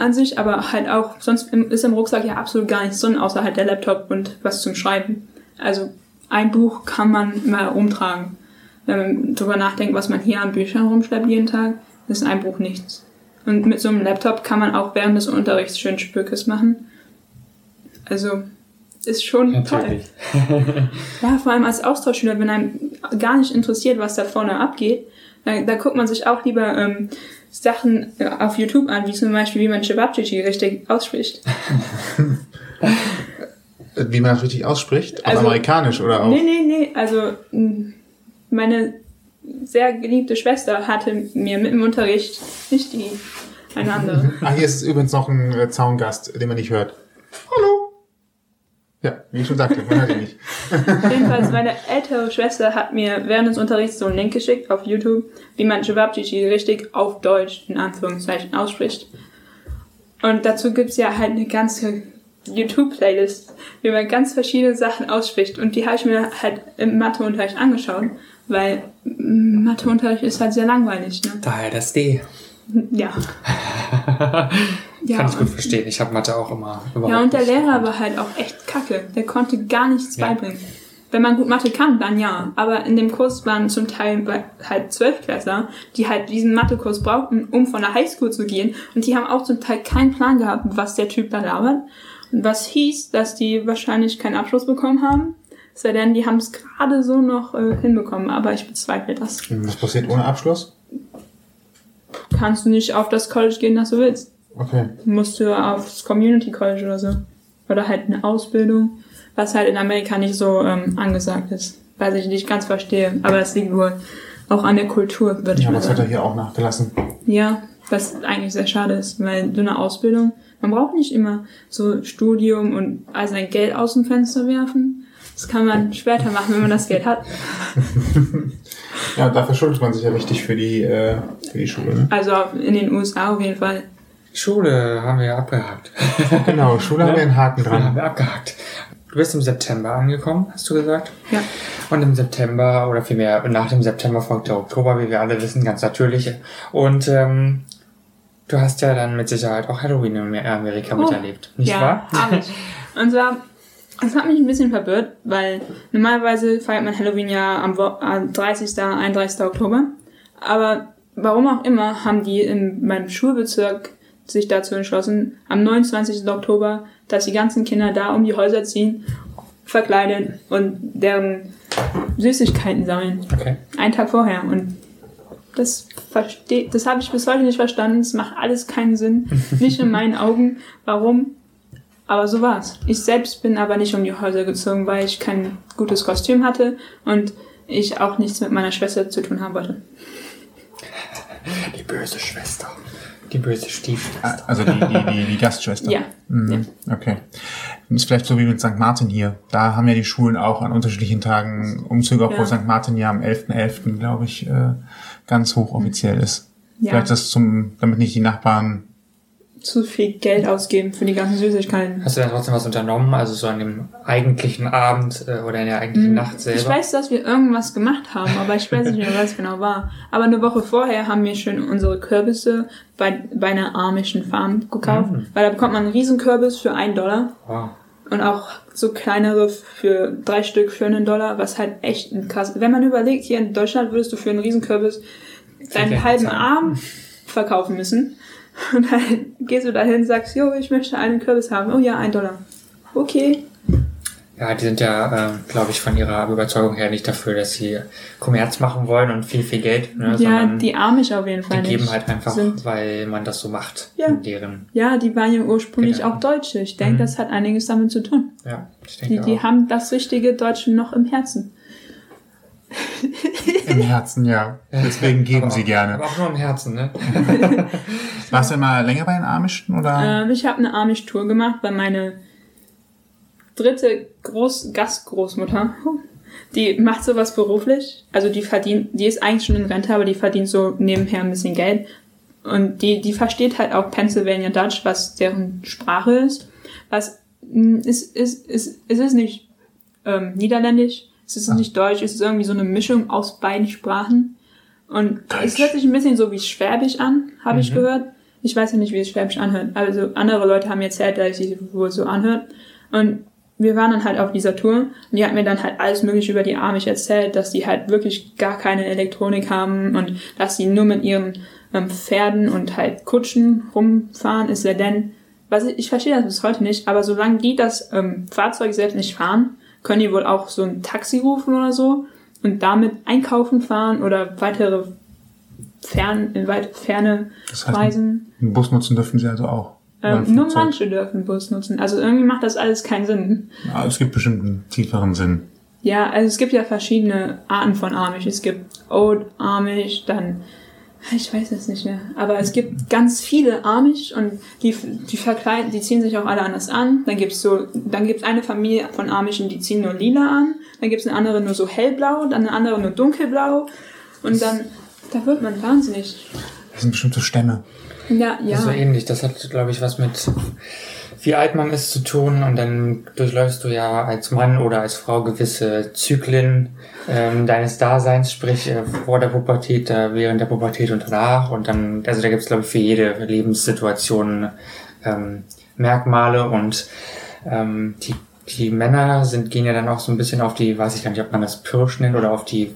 Speaker 3: an sich aber halt auch, sonst ist im Rucksack ja absolut gar nichts drin, außer halt der Laptop und was zum Schreiben. Also ein Buch kann man mal rumtragen. Wenn man drüber nachdenkt, was man hier an Büchern rumschleppt jeden Tag, ist ein Buch nichts. Und mit so einem Laptop kann man auch während des Unterrichts schön Spökes machen. Also ist schon toll.
Speaker 4: Natürlich. *laughs*
Speaker 3: Ja, vor allem als Austauschschüler, wenn einem gar nicht interessiert, was da vorne abgeht, da, da guckt man sich auch lieber ähm, Sachen äh, auf YouTube an, wie zum Beispiel, wie man Cevapcici richtig ausspricht.
Speaker 2: Wie man das richtig ausspricht? Auf
Speaker 3: Also-
Speaker 2: amerikanisch oder auch?
Speaker 3: Nee, nee, nee, also meine sehr geliebte Schwester hatte mir mit dem Unterricht nicht die eine andere.
Speaker 2: Ah, hier ist übrigens noch ein äh, Zaungast, den man nicht hört. Hallo. Ja, wie ich schon sagte, man ihn nicht. *laughs*
Speaker 3: Jedenfalls, meine ältere Schwester hat mir während des Unterrichts so einen Link geschickt auf YouTube, wie man Cevapcici richtig auf Deutsch in Anführungszeichen ausspricht. Und dazu gibt's ja halt eine ganze YouTube-Playlist, wie man ganz verschiedene Sachen ausspricht. Und die habe ich mir halt im Matheunterricht angeschaut, weil Matheunterricht ist halt sehr langweilig. Ne?
Speaker 4: Daher das D.
Speaker 3: Ja. *laughs* ja,
Speaker 4: Kann ich gut
Speaker 3: und,
Speaker 4: verstehen. Ich habe Mathe auch immer überhaupt
Speaker 3: ja, und der. Lehrer war halt auch echt kacke. Der konnte gar nichts
Speaker 4: Ja.
Speaker 3: beibringen. Wenn man gut Mathe kann, dann ja. Aber in dem Kurs waren zum Teil halt Zwölfklässler, die halt diesen Mathekurs brauchten, um von der Highschool zu gehen. Und die haben auch zum Teil keinen Plan gehabt, was der Typ da labert. Und was hieß, dass die wahrscheinlich keinen Abschluss bekommen haben. Sei denn, die haben es gerade so noch äh, hinbekommen. Aber ich bezweifle das.
Speaker 2: Was passiert ohne Abschluss?
Speaker 3: Kannst du nicht auf das College gehen, das du willst.
Speaker 2: Okay.
Speaker 3: musst du aufs Community College oder so. Oder halt eine Ausbildung, was halt in Amerika nicht so ähm, angesagt ist. Was ich nicht ganz verstehe. Aber das liegt wohl auch an der Kultur, würde ich
Speaker 2: Ja,
Speaker 3: mal
Speaker 2: das hat er
Speaker 3: sagen.
Speaker 2: hier auch nachgelassen.
Speaker 3: Ja, was eigentlich sehr schade ist, weil so eine Ausbildung, man braucht nicht immer so Studium und all sein Geld aus dem Fenster werfen. Das kann man später machen, wenn man das Geld hat. *laughs*
Speaker 2: Ja, da verschuldet man sich ja richtig für die, äh, für die Schule. Ne?
Speaker 3: Also in den USA auf jeden Fall.
Speaker 4: Schule haben wir ja abgehakt. *laughs*
Speaker 2: Genau, Schule haben wir einen Haken
Speaker 4: Schule haben
Speaker 2: dran.
Speaker 4: wir abgehakt. Du bist im September angekommen, hast du gesagt?
Speaker 3: Ja.
Speaker 4: Und im September, oder vielmehr nach dem September folgt der Oktober, wie wir alle wissen, ganz natürlich. Und ähm, du hast ja dann mit Sicherheit auch Halloween in Amerika
Speaker 3: Oh,
Speaker 4: miterlebt, nicht
Speaker 3: ja,
Speaker 4: wahr?
Speaker 3: hab ich. Und zwar, es hat mich ein bisschen verwirrt, weil normalerweise feiert man Halloween ja am 30. 31. Oktober. Aber warum auch immer haben die in meinem Schulbezirk sich dazu entschlossen, am 29. Oktober, dass die ganzen Kinder da um die Häuser ziehen, verkleidet und deren Süßigkeiten sammeln.
Speaker 4: Okay.
Speaker 3: Einen Tag vorher. Und das versteht, das habe ich bis heute nicht verstanden. Es macht alles keinen Sinn. *laughs* Nicht in meinen Augen. Warum? Aber so war's. Ich selbst bin aber nicht um die Häuser gezogen, weil ich kein gutes Kostüm hatte und ich auch nichts mit meiner Schwester zu tun haben wollte.
Speaker 4: Die böse Schwester. Die böse Stiefschwester.
Speaker 2: Also die, die, die, die Gastschwester. *laughs*
Speaker 3: Ja.
Speaker 2: Mhm. Okay. Das ist vielleicht so wie mit St. Martin hier. Da haben ja die Schulen auch an unterschiedlichen Tagen Umzüge, obwohl
Speaker 3: Ja.
Speaker 2: St. Martin ja am 11.11., glaube ich, äh, ganz hochoffiziell ist.
Speaker 3: Ja.
Speaker 2: Vielleicht das zum, damit nicht die Nachbarn
Speaker 3: Zu viel Geld ausgeben für die ganzen Süßigkeiten.
Speaker 4: Hast du dann trotzdem was unternommen? Also so an dem eigentlichen Abend äh, oder in der eigentlichen Nacht selber?
Speaker 3: Ich weiß, dass wir irgendwas gemacht haben, aber ich weiß nicht mehr, was genau war. Aber eine Woche vorher haben wir schon unsere Kürbisse bei, bei einer amischen Farm gekauft. Weil da bekommt man einen Riesenkürbis für einen Dollar
Speaker 4: Wow.
Speaker 3: und auch so kleinere für drei Stück für einen Dollar, was halt echt ein krass. Wenn man überlegt, hier in Deutschland würdest du für einen Riesenkürbis deinen halben. Arm verkaufen müssen. *laughs* Und dann gehst du dahin, sagst, jo, ich möchte einen Kürbis haben. Oh ja, ein Dollar. Okay.
Speaker 4: Ja, die sind ja, äh, glaube ich, von ihrer Überzeugung her nicht dafür, dass sie Kommerz machen wollen und viel, viel Geld, ne,
Speaker 3: Ja, die Amish auf jeden Fall
Speaker 4: die geben halt einfach,
Speaker 3: Sind,
Speaker 4: weil man das so macht
Speaker 3: Ja.
Speaker 4: in deren,
Speaker 3: ja, die waren ja ursprünglich
Speaker 4: Genau.
Speaker 3: auch Deutsche. Ich denke,
Speaker 4: Mhm.
Speaker 3: das hat einiges damit zu tun.
Speaker 4: ja, ich denke
Speaker 3: Die, die
Speaker 4: auch.
Speaker 3: haben das richtige Deutsche noch im Herzen.
Speaker 2: Im Herzen, ja. Deswegen geben
Speaker 4: aber
Speaker 2: sie
Speaker 4: auch,
Speaker 2: gerne.
Speaker 4: Aber auch nur im Herzen, ne? *laughs*
Speaker 2: Warst du mal länger bei den Amischen oder?
Speaker 3: Ähm, ich habe eine Amish-Tour gemacht, weil meine dritte Groß Gastgroßmutter, die macht sowas beruflich. Also die verdient, die ist eigentlich schon in Rente, aber die verdient so nebenher ein bisschen Geld. Und die, die versteht halt auch Pennsylvania Dutch, was deren Sprache ist. Was mh, ist, ist, ist, es ist nicht ähm, niederländisch, es ist nicht deutsch, es ist irgendwie so eine Mischung aus beiden Sprachen. Und es
Speaker 2: Deutsch.
Speaker 3: hört sich ein bisschen so wie Schwäbisch an, habe ich gehört. Ich weiß ja nicht, wie es Schwäbisch anhört. Also andere Leute haben mir erzählt, dass es sich wohl so anhört. Und wir waren dann halt auf dieser Tour und die hat mir dann halt alles mögliche über die Amish erzählt, dass die halt wirklich gar keine Elektronik haben und dass sie nur mit ihren ähm, Pferden und halt Kutschen rumfahren, ist ja denn, was ich, ich verstehe das bis heute nicht, aber solange die das ähm, Fahrzeug selbst nicht fahren, können die wohl auch so ein Taxi rufen oder so und damit einkaufen fahren oder weitere fern, in weit ferne
Speaker 2: Das heißt,
Speaker 3: Reisen.
Speaker 2: einen Bus nutzen dürfen sie also auch.
Speaker 3: Ähm, nur manche dürfen Bus nutzen. Also irgendwie macht das alles keinen Sinn.
Speaker 2: Ja, es gibt bestimmt einen tieferen Sinn.
Speaker 3: Ja, also es gibt ja verschiedene Arten von Amish. Es gibt Old Amish, dann ich weiß es nicht mehr, aber es gibt ganz viele Amish und die die verkleiden, die ziehen sich auch alle anders an. Dann gibt's so, dann gibt's eine Familie von Amischen, die ziehen nur lila an. Dann gibt's eine andere nur so hellblau, dann eine andere nur dunkelblau und dann da wird man wahnsinnig.
Speaker 2: Das sind bestimmt so Stämme.
Speaker 3: Ja, ja.
Speaker 4: So ähnlich. Das hat, glaube ich, was mit wie alt man ist zu tun und dann durchläufst du ja als Mann oder als Frau gewisse Zyklen ähm, deines Daseins, sprich äh, vor der Pubertät, äh, während der Pubertät und danach und dann, also da gibt es glaube ich für jede Lebenssituation ähm, Merkmale und ähm, die, die Männer sind, gehen ja dann auch so ein bisschen auf die, weiß ich gar nicht, ob man das Pirsch nennt oder auf die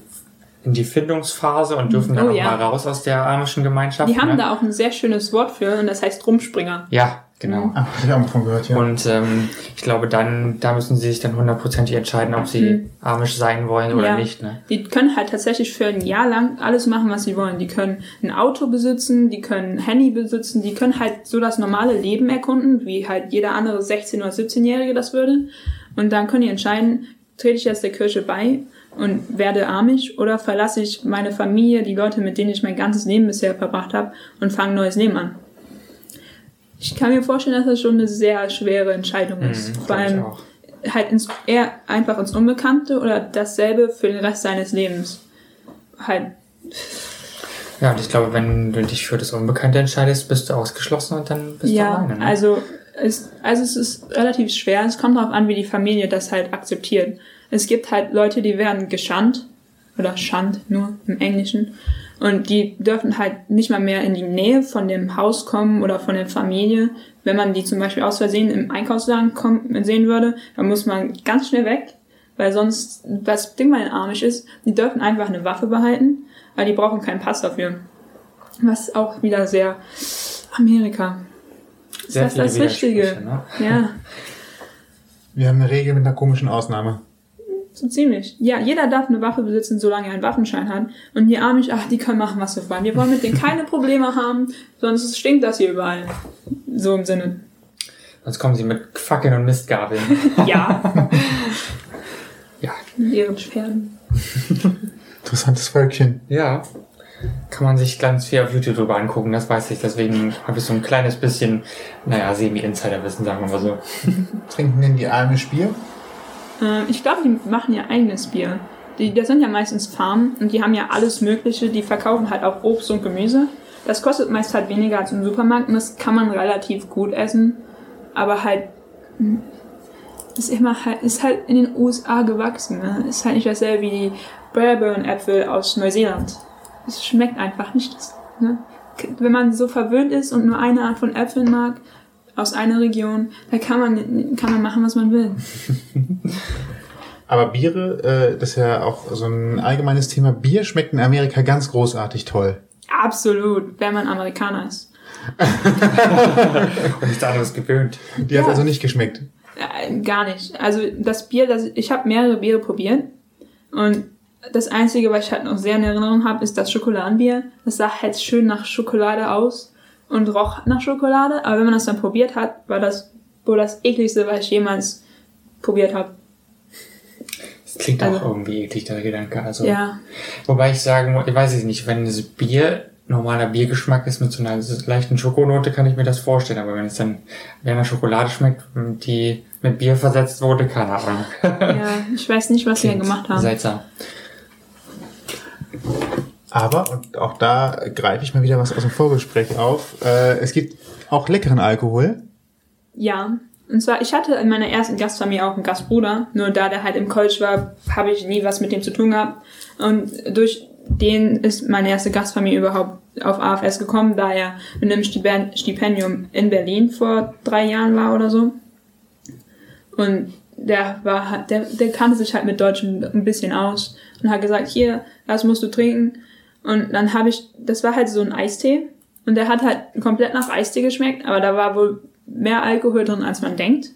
Speaker 4: in die Findungsphase und dürfen dann
Speaker 3: Oh,
Speaker 4: auch
Speaker 3: ja.
Speaker 4: mal raus aus der amischen Gemeinschaft.
Speaker 3: die haben
Speaker 4: ne?
Speaker 3: da auch ein sehr schönes Wort für und das heißt Rumspringer.
Speaker 4: Ja, genau.
Speaker 2: Ah, hab ich auch mal von gehört, ja.
Speaker 4: Und ähm, ich glaube, dann, da müssen sie sich dann hundertprozentig entscheiden, ob sie amisch sein wollen oder
Speaker 3: Ja.
Speaker 4: nicht. Ne?
Speaker 3: Die können halt tatsächlich für ein Jahr lang alles machen, was sie wollen. Die können ein Auto besitzen, die können ein Handy besitzen, die können halt so das normale Leben erkunden, wie halt jeder andere 16- oder 17-Jährige das würde. Und dann können die entscheiden, trete ich jetzt der Kirche bei und werde amisch oder verlasse ich meine Familie, die Leute, mit denen ich mein ganzes Leben bisher verbracht habe und fange ein neues Leben an. Ich kann mir vorstellen, dass das schon eine sehr schwere Entscheidung ist.
Speaker 4: Mhm,
Speaker 3: Vor allem halt ins, eher einfach ins Unbekannte oder dasselbe für den Rest seines Lebens. Halt,
Speaker 4: Ja, und ich glaube, wenn du dich für das Unbekannte entscheidest, bist du ausgeschlossen und dann bist du
Speaker 3: ja,
Speaker 4: alleine. Ne?
Speaker 3: also, es, also es ist relativ schwer. Es kommt darauf an, wie die Familie das halt akzeptiert. Es gibt halt Leute, die werden geschandt oder schand nur im Englischen und die dürfen halt nicht mal mehr in die Nähe von dem Haus kommen oder von der Familie. Wenn man die zum Beispiel aus Versehen im Einkaufswagen kommen, sehen würde, dann muss man ganz schnell weg, weil sonst das Ding bei den Amish ist, die dürfen einfach eine Waffe behalten, weil die brauchen keinen Pass dafür. Was auch wieder sehr Amerika. Ist
Speaker 4: Sehr
Speaker 3: das das Richtige?
Speaker 4: Ne?
Speaker 3: Ja,
Speaker 2: Wir haben eine Regel mit einer komischen Ausnahme.
Speaker 3: So ziemlich. Ja, jeder darf eine Waffe besitzen, solange er einen Waffenschein hat. Und die Amish, ach, die können machen, was sie wollen. Wir wollen mit denen keine Probleme haben, sonst stinkt das hier überall. So im Sinne.
Speaker 4: Sonst kommen sie mit Fackeln und Mistgabeln. *laughs*
Speaker 3: Ja, *laughs*
Speaker 4: ja.
Speaker 3: mit ihren Pferden.
Speaker 2: Interessantes Völkchen.
Speaker 4: Ja. Kann man sich ganz viel auf YouTube drüber angucken, das weiß ich. Deswegen habe ich so ein kleines bisschen, naja, Semi-Insider-Wissen, sagen wir mal so.
Speaker 2: Trinken denn die Amish Bier?
Speaker 3: Ähm, ich glaube, die machen ihr eigenes Bier. Die, das sind ja meistens Farmen und die haben ja alles Mögliche. Die verkaufen halt auch Obst und Gemüse. Das kostet meist halt weniger als im Supermarkt und das kann man relativ gut essen. Aber halt, mh, ist immer halt, ist halt in den USA gewachsen. Ne? Ist halt nicht dasselbe wie die Braeburn-Äpfel aus Neuseeland. Es schmeckt einfach nicht. Ne? Wenn man so verwöhnt ist und nur eine Art von Äpfeln mag, aus einer Region, da kann man, kann man machen, was man will. *laughs*
Speaker 2: Aber Biere, äh, das ist ja auch so ein allgemeines Thema. Bier schmeckt in Amerika ganz großartig toll.
Speaker 3: Absolut, wenn man Amerikaner ist. *laughs*
Speaker 4: Und nichts anderes gewöhnt.
Speaker 2: Die hat
Speaker 3: Ja.
Speaker 2: also nicht geschmeckt.
Speaker 3: Äh, gar nicht. Also das Bier, das ich habe mehrere Biere probiert und das einzige, was ich halt noch sehr in Erinnerung habe, ist das Schokoladenbier. Das sah halt schön nach Schokolade aus und roch nach Schokolade, aber wenn man das dann probiert hat, war das wohl das ekligste, was ich jemals probiert habe.
Speaker 4: Das klingt
Speaker 3: Also-
Speaker 4: auch irgendwie eklig, der Gedanke. Also,
Speaker 3: Ja,
Speaker 4: Wobei ich sagen, mu- ich weiß es nicht, wenn das Bier normaler Biergeschmack ist mit so einer leichten Schokonote, kann ich mir das vorstellen. Aber wenn es dann wie eine Schokolade schmeckt, die mit Bier versetzt wurde, keine Ahnung.
Speaker 3: ja, ich weiß nicht, was sie
Speaker 4: Klingt
Speaker 3: gemacht haben.
Speaker 4: Seltsam.
Speaker 2: Aber, und auch da greife ich mal wieder was aus dem Vorgespräch auf, äh, es gibt auch leckeren Alkohol.
Speaker 3: Ja, und zwar, ich hatte in meiner ersten Gastfamilie auch einen Gastbruder, nur da der halt im College war, habe ich nie was mit dem zu tun gehabt. Und durch den ist meine erste Gastfamilie überhaupt auf AFS gekommen, da er mit einem Stipen- Stipendium in Berlin vor drei Jahren war oder so. Und der war der, der kannte sich halt mit Deutschen ein bisschen aus und hat gesagt, hier, das musst du trinken. Und dann habe ich, das war halt so ein Eistee und der hat halt komplett nach Eistee geschmeckt, aber da war wohl mehr Alkohol drin, als man denkt.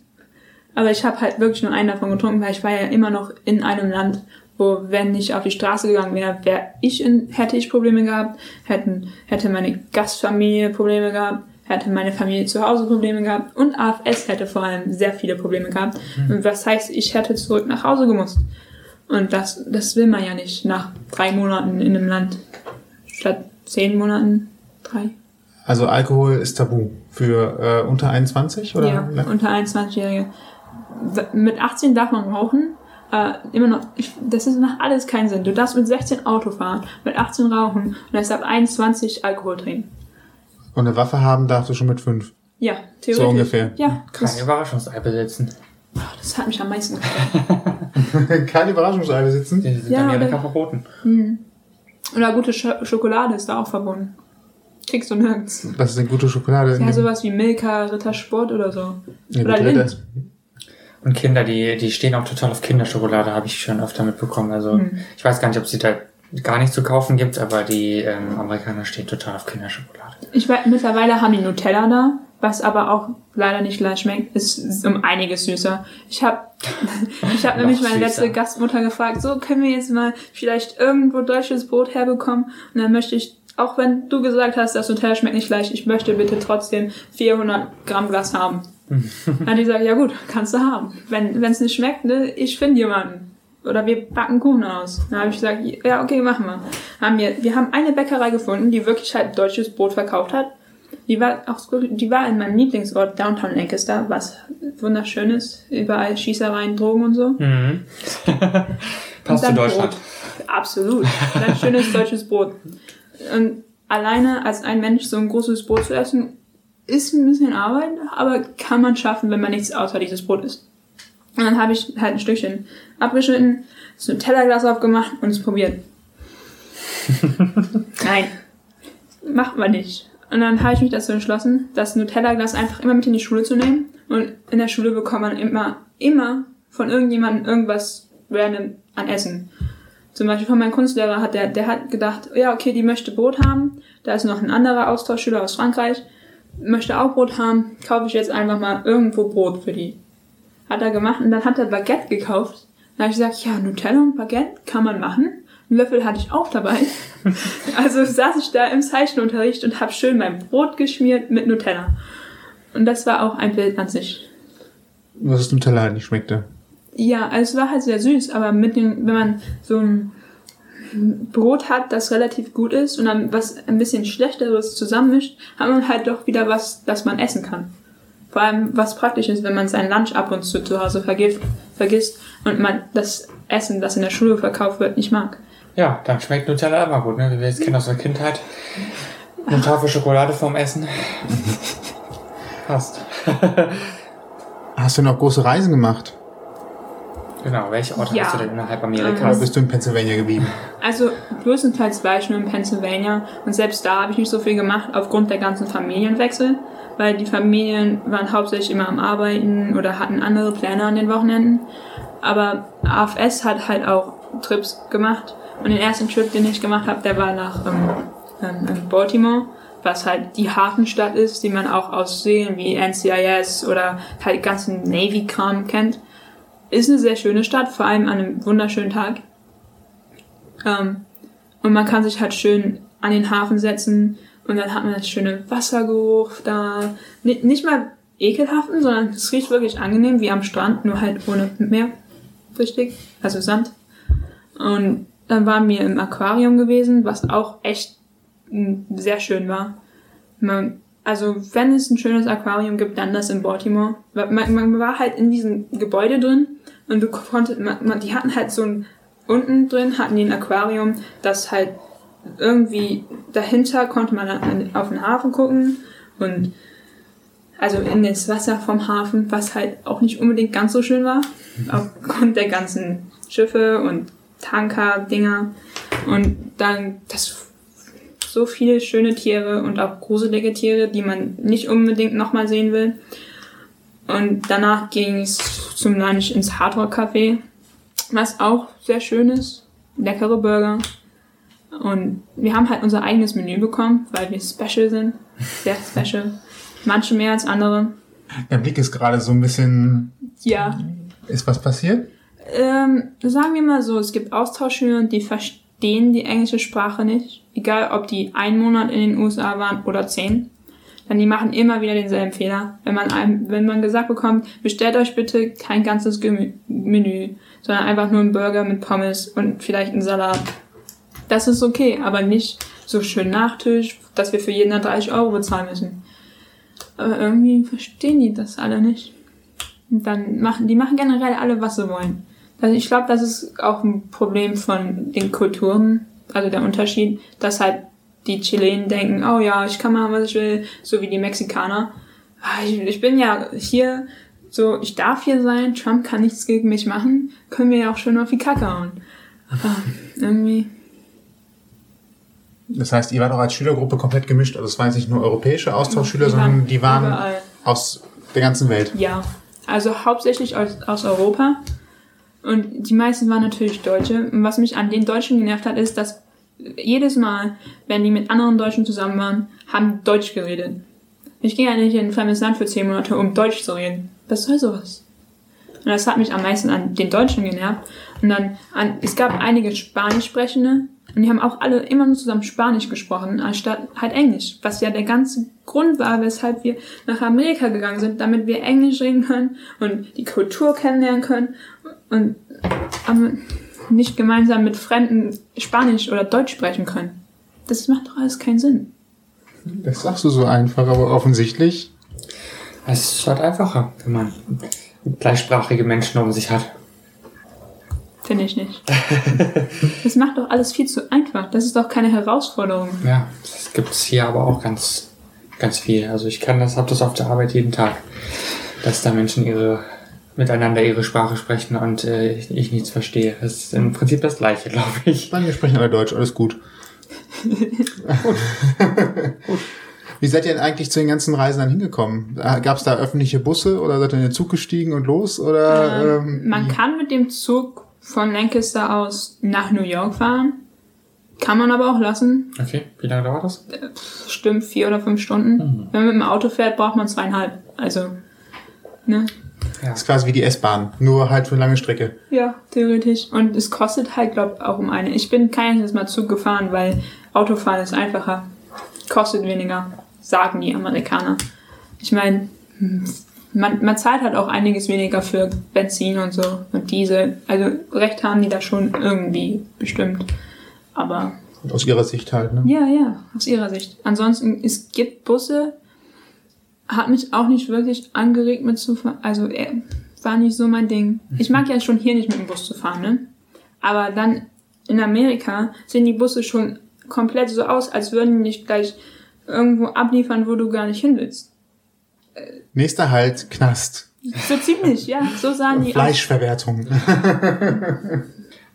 Speaker 3: Aber ich habe halt wirklich nur einen davon getrunken, weil ich war ja immer noch in einem Land, wo, wenn ich auf die Straße gegangen wäre, wär ich in, hätte ich Probleme gehabt, hätten, hätte meine Gastfamilie Probleme gehabt, hätte meine Familie zu Hause Probleme gehabt und AFS hätte vor allem sehr viele Probleme gehabt. Und was heißt, ich hätte zurück nach Hause gemusst. Und das, das will man ja nicht nach drei Monaten in einem Land. Statt zehn Monaten, drei.
Speaker 2: Also Alkohol ist tabu für äh, unter 21 oder?
Speaker 3: Ja, unter 21-Jährige. W- Mit 18 darf man rauchen. Äh, immer noch, ich, das ist, macht alles keinen Sinn. Du darfst mit 16 Auto fahren, mit 18 rauchen und erst ab 21 Alkohol trinken.
Speaker 2: Und eine Waffe haben darfst du schon mit 5.
Speaker 3: Ja, theoretisch.
Speaker 2: So ungefähr.
Speaker 3: Ja,
Speaker 4: Kein
Speaker 3: das,
Speaker 4: Überraschungsei besitzen.
Speaker 3: das hat mich am meisten *laughs* gefreut. *laughs*
Speaker 2: Keine Überraschungsei besitzen.
Speaker 4: Die sind
Speaker 3: Ja,
Speaker 4: in Amerika verboten.
Speaker 3: Oder gute Sch Schokolade ist da auch verbunden. Kriegst du nirgends.
Speaker 2: Das ist eine gute Schokolade.
Speaker 3: Ja, sowas wie Milka, Rittersport oder so.
Speaker 2: Ja,
Speaker 3: oder Lind.
Speaker 4: Und Kinder, die, die stehen auch total auf Kinderschokolade, habe ich schon öfter mitbekommen. Also
Speaker 3: Hm.
Speaker 4: ich weiß gar nicht, ob es die da gar nicht zu kaufen gibt, aber die ähm, Amerikaner stehen total auf Kinderschokolade.
Speaker 3: Ich weiß, mittlerweile haben die Nutella da, was aber auch leider nicht gleich schmeckt, ist um einiges süßer. Ich habe *laughs* ich hab nämlich meine
Speaker 4: süßer.
Speaker 3: letzte Gastmutter gefragt, so können wir jetzt mal vielleicht irgendwo deutsches Brot herbekommen und dann möchte ich, auch wenn du gesagt hast, das Nutella schmeckt nicht gleich, ich möchte bitte trotzdem 400 Gramm Glas haben. *laughs* dann hat die gesagt, ja gut, kannst du haben. Wenn es nicht schmeckt, ne, ich finde jemanden. Oder wir backen Kuchen aus. Dann habe ich gesagt, ja, okay, machen wir. Haben wir, wir haben eine Bäckerei gefunden, die wirklich halt deutsches Brot verkauft hat. Die war auch, so- die war in meinem Lieblingsort Downtown Lancaster, was wunderschön ist. Überall Schießereien, Drogen und so.
Speaker 4: Mhm. *laughs* Passt zu Deutschland.
Speaker 3: Brot. Absolut. Dann schönes *laughs* deutsches Brot. Und alleine als ein Mensch so ein großes Brot zu essen, ist ein bisschen Arbeit, aber kann man schaffen, wenn man nichts außer dieses Brot isst. Und dann habe ich halt ein Stückchen abgeschnitten, das Nutella-Glas aufgemacht und es probiert. *laughs* Nein, macht man nicht. Und dann habe ich mich dazu entschlossen, das Nutella-Glas einfach immer mit in die Schule zu nehmen. Und in der Schule bekommt man immer, immer von irgendjemandem irgendwas random an Essen. Zum Beispiel von meinem Kunstlehrer hat der, der hat gedacht, ja, okay, die möchte Brot haben. Da ist noch ein anderer Austauschschüler aus Frankreich, möchte auch Brot haben. Kaufe ich jetzt einfach mal irgendwo Brot für die. Hat er gemacht und dann hat er Baguette gekauft. Dann habe ich gesagt, ja, Nutella und Baguette kann man machen. Einen Löffel hatte ich auch dabei. *laughs* Also saß ich da im Zeichenunterricht und habe schön mein Brot geschmiert mit Nutella. Und das war auch ein Bild an sich.
Speaker 2: Was das Nutella halt nicht schmeckte.
Speaker 3: Ja, also es war halt sehr süß, aber mit dem, wenn man so ein Brot hat, das relativ gut ist und dann was ein bisschen schlechteres zusammenmischt, hat man halt doch wieder was, das man essen kann. Vor allem was praktisch ist, wenn man sein Lunch ab und zu zu Hause vergisst und man das Essen, das in der Schule verkauft wird, nicht mag.
Speaker 4: Ja, dann schmeckt Nutella immer gut, ne? Wie wir jetzt kennen aus der Kindheit. Eine Tafel Schokolade vorm Essen. Passt.
Speaker 2: Hast du noch große Reisen gemacht?
Speaker 4: Genau, welche Orte
Speaker 3: Ja.
Speaker 4: hast du denn innerhalb
Speaker 2: Oder
Speaker 4: Amerikas?
Speaker 2: bist du in Pennsylvania geblieben?
Speaker 3: Also größtenteils war ich nur in Pennsylvania und selbst da habe ich nicht so viel gemacht aufgrund der ganzen Familienwechsel, weil die Familien waren hauptsächlich immer am Arbeiten oder hatten andere Pläne an den Wochenenden. Aber AFS hat halt auch Trips gemacht und den ersten Trip, den ich gemacht habe, der war nach ähm, ähm, ähm, Baltimore, was halt die Hafenstadt ist, die man auch aus Serien wie NCIS oder halt ganzen Navy-Kram kennt. Ist eine sehr schöne Stadt, vor allem an einem wunderschönen Tag. Ähm, und man kann sich halt schön an den Hafen setzen und dann hat man das schöne Wassergeruch da. Ni- Nicht mal ekelhaften, sondern es riecht wirklich angenehm wie am Strand, nur halt ohne Meer. richtig, also Sand. Und dann waren wir im Aquarium gewesen, was auch echt sehr schön war. Man, also wenn es ein schönes Aquarium gibt, dann das in Baltimore. Man, man war halt in diesem Gebäude drin und du konntest, man, man, die hatten halt so ein, unten drin hatten die ein Aquarium, das halt irgendwie dahinter konnte man auf den Hafen gucken und also in das Wasser vom Hafen, was halt auch nicht unbedingt ganz so schön war, aufgrund der ganzen Schiffe und Tanker-Dinger. Und dann das so viele schöne Tiere und auch gruselige Tiere, die man nicht unbedingt nochmal sehen will. Und danach ging es zum Lunch ins Hardrock Café, was auch sehr schön ist. Leckere Burger. Und wir haben halt unser eigenes Menü bekommen, weil wir special sind. Sehr special. Manche mehr als andere.
Speaker 2: Der Blick ist gerade so ein bisschen.
Speaker 3: Ja.
Speaker 2: Ist was passiert?
Speaker 3: Ähm, sagen wir mal so, es gibt Austauschschüler, die verstehen die englische Sprache nicht. Egal, ob die einen Monat in den USA waren oder zehn. Denn die machen immer wieder denselben Fehler. Wenn man einem, wenn man gesagt bekommt, bestellt euch bitte kein ganzes Menü, sondern einfach nur einen Burger mit Pommes und vielleicht einen Salat. Das ist okay, aber nicht so schön Nachtisch, dass wir für jeden dann 30 Euro bezahlen müssen. Aber irgendwie verstehen die das alle nicht. Und dann machen, die machen generell alle, was sie wollen. Also ich glaube, das ist auch ein Problem von den Kulturen, also der Unterschied, dass halt die Chilenen denken, oh ja, ich kann machen, was ich will, so wie die Mexikaner. Ah, Ich, ich bin ja hier, so, ich darf hier sein, Trump kann nichts gegen mich machen, können wir ja auch schön auf die Kacke hauen. Aber irgendwie,
Speaker 2: Das heißt, ihr wart auch als Schülergruppe komplett gemischt. Also es waren jetzt nicht nur europäische Austauschschüler,
Speaker 3: Die waren
Speaker 2: sondern die waren
Speaker 3: überall.
Speaker 2: aus der ganzen Welt.
Speaker 3: Ja, also hauptsächlich aus, aus Europa. Und die meisten waren natürlich Deutsche. Und was mich an den Deutschen genervt hat, ist, dass jedes Mal, wenn die mit anderen Deutschen zusammen waren, haben Deutsch geredet. Ich gehe ja nicht in ein fremdes Land für zehn Monate, um Deutsch zu reden. Was soll sowas? Und das hat mich am meisten an den Deutschen genervt. Und dann, an, es gab einige Spanisch sprechende und die haben auch alle immer nur zusammen Spanisch gesprochen, anstatt halt Englisch. Was ja der ganze Grund war, weshalb wir nach Amerika gegangen sind, damit wir Englisch reden können und die Kultur kennenlernen können und aber nicht gemeinsam mit Fremden Spanisch oder Deutsch sprechen können. Das macht doch alles keinen Sinn.
Speaker 2: Das sagst du so einfach, aber offensichtlich.
Speaker 4: Es ist halt einfacher, wenn man gleichsprachige Menschen um sich hat.
Speaker 3: Finde ich nicht. *laughs* das macht doch alles viel zu einfach. Das ist doch keine Herausforderung.
Speaker 4: Ja, das gibt's hier aber auch ganz, ganz viel. Also ich kann das, hab das auf der Arbeit jeden Tag, dass da Menschen ihre miteinander ihre Sprache sprechen und äh, ich, ich nichts verstehe. Das ist im Prinzip das Gleiche, *laughs* glaube ich.
Speaker 2: Nein, wir sprechen alle Deutsch, alles *laughs* gut. Wie seid ihr denn eigentlich zu den ganzen Reisen dann hingekommen? Gab es da öffentliche Busse oder seid ihr in den Zug gestiegen und los? Oder, ähm,
Speaker 3: Man kann mit dem Zug von Lancaster aus nach New York fahren. Kann man aber auch lassen.
Speaker 4: Okay, wie lange dauert das?
Speaker 3: Stimmt, vier oder fünf Stunden. Wenn man mit dem Auto fährt, braucht man zweieinhalb. Also, ne?
Speaker 2: Ist quasi wie die S-Bahn, nur halt für eine lange Strecke.
Speaker 3: Ja, theoretisch. Und es kostet halt, glaub auch um eine. Ich bin kein einziges Mal Zug gefahren, weil Autofahren ist einfacher. Kostet weniger, sagen die Amerikaner. Ich meine, man, man zahlt halt auch einiges weniger für Benzin und so und Diesel. Also Recht haben die da schon irgendwie bestimmt. Aber
Speaker 2: Aus ihrer Sicht halt, ne?
Speaker 3: ja, ja, aus ihrer Sicht. Ansonsten, es gibt Busse, hat mich auch nicht wirklich angeregt mitzufahren. Also, er war nicht so mein Ding. Ich mag ja schon hier nicht mit dem Bus zu fahren, ne? Aber dann in Amerika sehen die Busse schon komplett so aus, als würden die dich gleich irgendwo abliefern, wo du gar nicht hin willst.
Speaker 2: Nächster Halt, Knast.
Speaker 3: So ziemlich, ja, so sahen die.
Speaker 2: Fleischverwertung.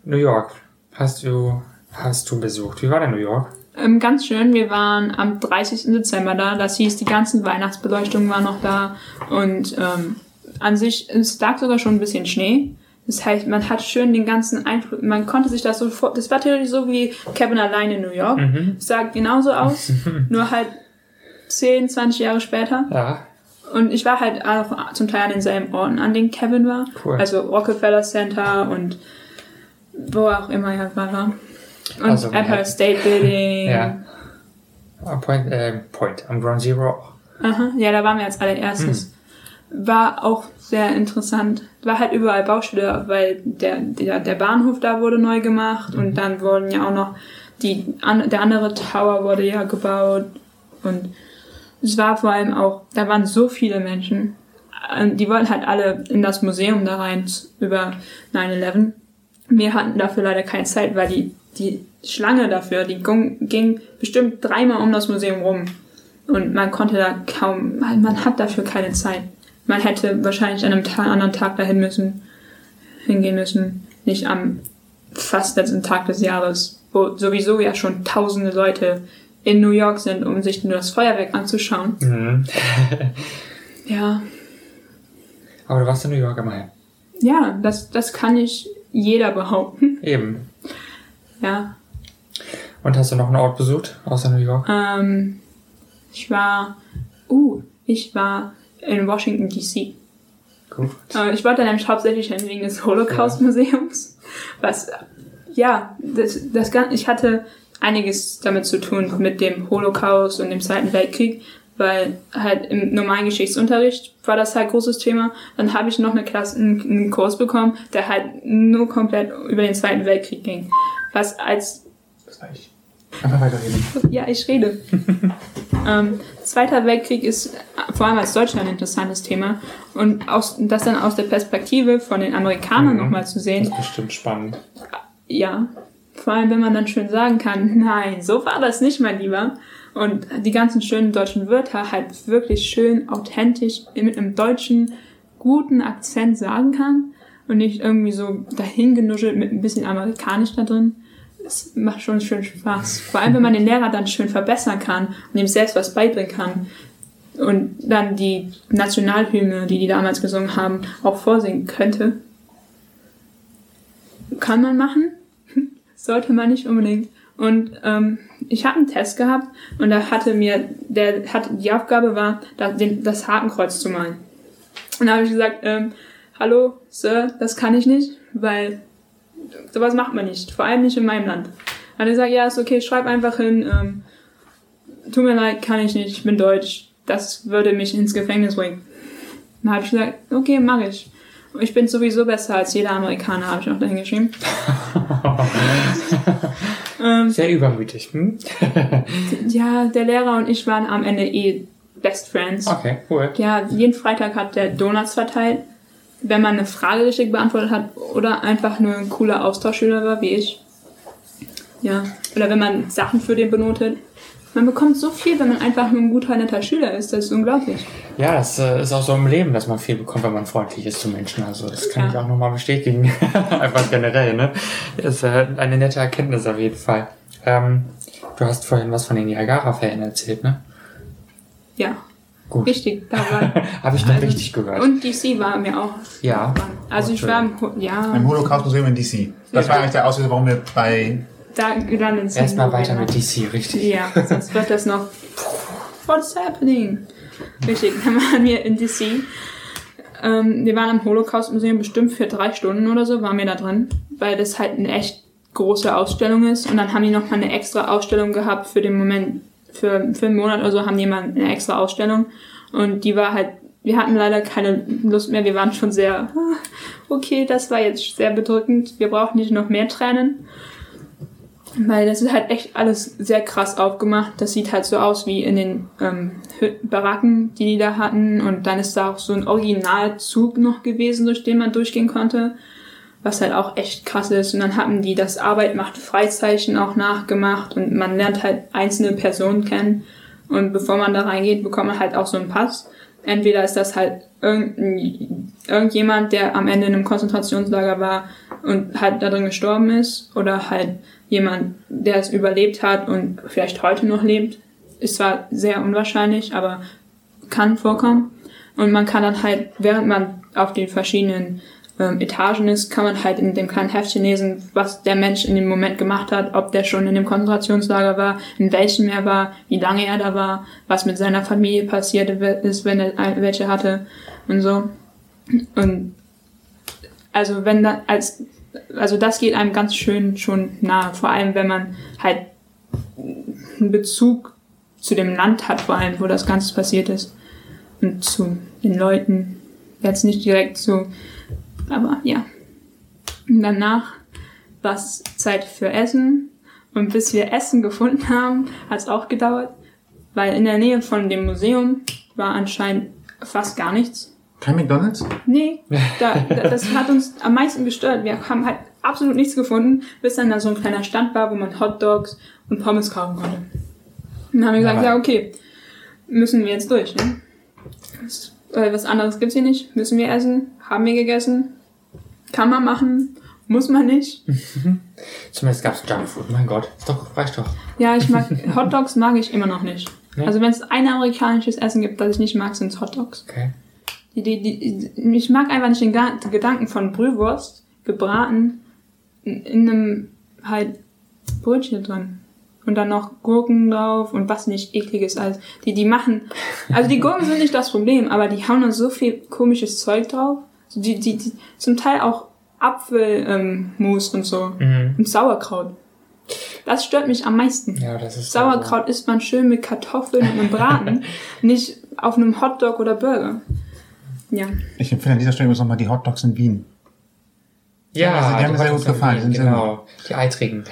Speaker 4: New York. Hast du, hast du besucht? Wie war denn New York?
Speaker 3: Ähm, ganz schön, wir waren am 30. Dezember da. Das hieß, die ganzen Weihnachtsbeleuchtungen waren noch da. Und ähm, an sich, es lag sogar schon ein bisschen Schnee. Das heißt, man hat schön den ganzen Eindruck, man konnte sich das so vor, das war theoretisch so wie Kevin allein in New York. Es sah genauso aus, *laughs* nur halt 10, 20 Jahre später.
Speaker 4: Ja.
Speaker 3: Und ich war halt auch zum Teil an denselben Orten, an denen Kevin war.
Speaker 4: Cool.
Speaker 3: Also Rockefeller Center und wo auch immer er war. Und
Speaker 4: Also,
Speaker 3: Empire
Speaker 4: ja.
Speaker 3: State Building. *laughs*
Speaker 4: Ja. Point, äh, Point. Am Ground Zero auch.
Speaker 3: Aha, ja, da waren wir als allererstes. war auch sehr interessant. War halt überall Baustelle, weil der, der, der Bahnhof da wurde neu gemacht und dann wurden ja auch noch die, an, der andere Tower wurde ja gebaut und es war vor allem auch, da waren so viele Menschen. Die wollten halt alle in das Museum da rein über 9-11. Wir hatten dafür leider keine Zeit, weil die, die Schlange dafür, die ging, bestimmt dreimal um das Museum rum. Und man konnte da kaum, man hat dafür keine Zeit. Man hätte wahrscheinlich an einem Ta anderen Tag dahin müssen, hingehen müssen. Nicht am fast letzten Tag des Jahres, wo sowieso ja schon tausende Leute in New York sind, um sich nur das Feuerwerk anzuschauen.
Speaker 4: Mhm. *laughs*
Speaker 3: Ja,
Speaker 4: Aber du warst in New York immerhin.
Speaker 3: ja, das, das kann ich jeder behaupten.
Speaker 4: Eben.
Speaker 3: Ja,
Speaker 4: Und hast du noch einen Ort besucht, außer New York?
Speaker 3: ähm, ich war, uh, ich war in Washington DC.
Speaker 4: Gut.
Speaker 3: Äh, ich wollte nämlich hauptsächlich hin wegen des Holocaust-Museums. Was, ja, das, das, ich hatte einiges damit zu tun, mit dem Holocaust und dem Zweiten Weltkrieg, weil halt im normalen Geschichtsunterricht war das halt großes Thema. Dann habe ich noch eine Klasse, einen, Kurs bekommen, der halt nur komplett über den Zweiten Weltkrieg ging. Was als
Speaker 2: Das war ich. Einfach weiterreden.
Speaker 3: ja, ich rede. *laughs* ähm, Zweiter Weltkrieg ist vor allem als Deutschland ein interessantes Thema. Und aus, das dann aus der Perspektive von den Amerikanern
Speaker 4: Mhm.
Speaker 3: nochmal zu sehen,
Speaker 4: Das ist bestimmt spannend.
Speaker 3: ja, vor allem wenn man dann schön sagen kann, *laughs* nein, so war das nicht, mein Lieber. Und die ganzen schönen deutschen Wörter halt wirklich schön authentisch mit einem deutschen guten Akzent sagen kann und nicht irgendwie so dahingenuschelt mit ein bisschen amerikanisch da drin. Es macht schon schön Spaß. Vor allem, wenn man den Lehrer dann schön verbessern kann und ihm selbst was beibringen kann. Und dann die Nationalhymne, die die damals gesungen haben, auch vorsingen könnte. Kann man machen, *laughs* sollte man nicht unbedingt. Und ähm, ich habe einen Test gehabt und da hatte mir, der hat die Aufgabe war, da, den, das Hakenkreuz zu malen. Und da habe ich gesagt, ähm, hallo, Sir, das kann ich nicht, weil sowas macht man nicht, vor allem nicht in meinem Land. Dann hat er gesagt, ja, ist okay, schreib einfach hin, ähm, tut mir leid, kann ich nicht, ich bin deutsch, das würde mich ins Gefängnis bringen. Dann habe ich gesagt, okay, mache ich. Ich bin sowieso besser als jeder Amerikaner, habe ich noch dahin geschrieben. *laughs* *laughs* ähm,
Speaker 4: Sehr übermütig. Hm? *laughs*
Speaker 3: ja, der Lehrer und ich waren am Ende eh Best Friends.
Speaker 4: Okay, cool.
Speaker 3: Ja, jeden Freitag hat der Donuts verteilt, wenn man eine Frage richtig beantwortet hat oder einfach nur ein cooler Austauschschüler war, wie ich. Ja, oder wenn man Sachen für den benotet. Man bekommt so viel, wenn man einfach nur ein guter, netter Schüler ist. Das ist unglaublich.
Speaker 4: Ja, das äh, ist auch so im Leben, dass man viel bekommt, wenn man freundlich ist zu Menschen. Also das kann
Speaker 3: Ja.
Speaker 4: ich auch nochmal bestätigen. *laughs* Einfach generell, ne? Das ist äh, eine nette Erkenntnis auf jeden Fall. Ähm, du hast vorhin was von den Niagara-Fällen erzählt, ne?
Speaker 3: Ja,
Speaker 4: Gut.
Speaker 3: richtig. Da war, *laughs*
Speaker 4: Habe ich dann
Speaker 3: Also-
Speaker 4: richtig gehört.
Speaker 3: und DC war mir auch.
Speaker 4: ja.
Speaker 3: Also ich war im, ja,
Speaker 2: Im Holocaust-Museum in DC. Das war eigentlich der Auslöser, warum wir bei
Speaker 3: da gelandet sind.
Speaker 4: Erstmal weiter mit DC, richtig.
Speaker 3: Ja, sonst wird das noch. What's happening? Richtig, dann waren wir in DC. Ähm, wir waren im Holocaust-Museum bestimmt für drei Stunden oder so, waren wir da drin, weil das halt eine echt große Ausstellung ist. Und dann haben die noch mal eine extra Ausstellung gehabt für den Moment, für, für einen Monat oder so haben die mal eine extra Ausstellung. Und die war halt, wir hatten leider keine Lust mehr, wir waren schon sehr, ah, okay, das war jetzt sehr bedrückend, wir brauchen nicht noch mehr Tränen. Weil das ist halt echt alles sehr krass aufgemacht. Das sieht halt so aus wie in den ähm, Baracken, die die da hatten. Und dann ist da auch so ein Originalzug noch gewesen, durch den man durchgehen konnte. Was halt auch echt krass ist. Und dann haben die das Arbeit macht Freizeichen auch nachgemacht. Und man lernt halt einzelne Personen kennen. Und bevor man da reingeht, bekommt man halt auch so einen Pass. Entweder ist das halt irgendjemand, der am Ende in einem Konzentrationslager war und halt da drin gestorben ist. Oder halt jemand, der es überlebt hat und vielleicht heute noch lebt. Ist zwar sehr unwahrscheinlich, aber kann vorkommen. Und man kann dann halt, während man auf den verschiedenen ähm, Etagen ist, kann man halt in dem kleinen Heftchen lesen, was der Mensch in dem Moment gemacht hat, ob der schon in dem Konzentrationslager war, in welchem er war, wie lange er da war, was mit seiner Familie passiert ist, wenn er ein- welche hatte und so. Und also wenn da als also das geht einem ganz schön schon nahe, vor allem wenn man halt einen Bezug zu dem Land hat, vor allem wo das Ganze passiert ist und zu den Leuten, Jetzt nicht direkt so, aber ja. Und danach war es Zeit für Essen. Und bis wir Essen gefunden haben, hat es auch gedauert, weil in der Nähe von dem Museum war anscheinend fast gar nichts.
Speaker 2: Kein McDonalds?
Speaker 3: Nee, da, da, das hat uns am meisten gestört. Wir haben halt absolut nichts gefunden, bis dann da so ein kleiner Stand war, wo man Hotdogs und Pommes kaufen konnte. Und dann haben wir gesagt,
Speaker 4: Aber-
Speaker 3: ja, okay, müssen wir jetzt durch, ne? Das, äh, was anderes gibt's hier nicht. Müssen wir essen? Haben wir gegessen? Kann man machen? Muss man nicht? *laughs*
Speaker 4: Zumindest gab es Junkfood. Mein Gott, ist doch, reicht doch.
Speaker 3: Ja, ich mag Hotdogs mag ich immer noch nicht.
Speaker 4: Nee?
Speaker 3: Also wenn es ein amerikanisches Essen gibt, das ich nicht mag, sind Hotdogs.
Speaker 4: Okay.
Speaker 3: Die, die, die, ich mag einfach nicht den Gedanken von Brühwurst, gebraten, in, in einem halt Brötchen drin. Und dann noch Gurken drauf und was nicht ekliges als. Die, die machen. Also die Gurken sind nicht das Problem, aber die hauen dann so viel komisches Zeug drauf. So Die, die, die, zum Teil auch Apfelmus ähm, und so.
Speaker 4: Mhm.
Speaker 3: Und Sauerkraut. Das stört mich am meisten.
Speaker 4: Ja, das ist
Speaker 3: Sauerkraut isst man schön mit Kartoffeln und einem Braten, *laughs* nicht auf einem Hotdog oder Burger. Ja.
Speaker 2: Ich empfehle an dieser Stelle übrigens nochmal die Hotdogs in Wien.
Speaker 4: Ja,
Speaker 2: also die haben mir sehr gut gefallen,
Speaker 4: Wien, Genau, die eitrigen.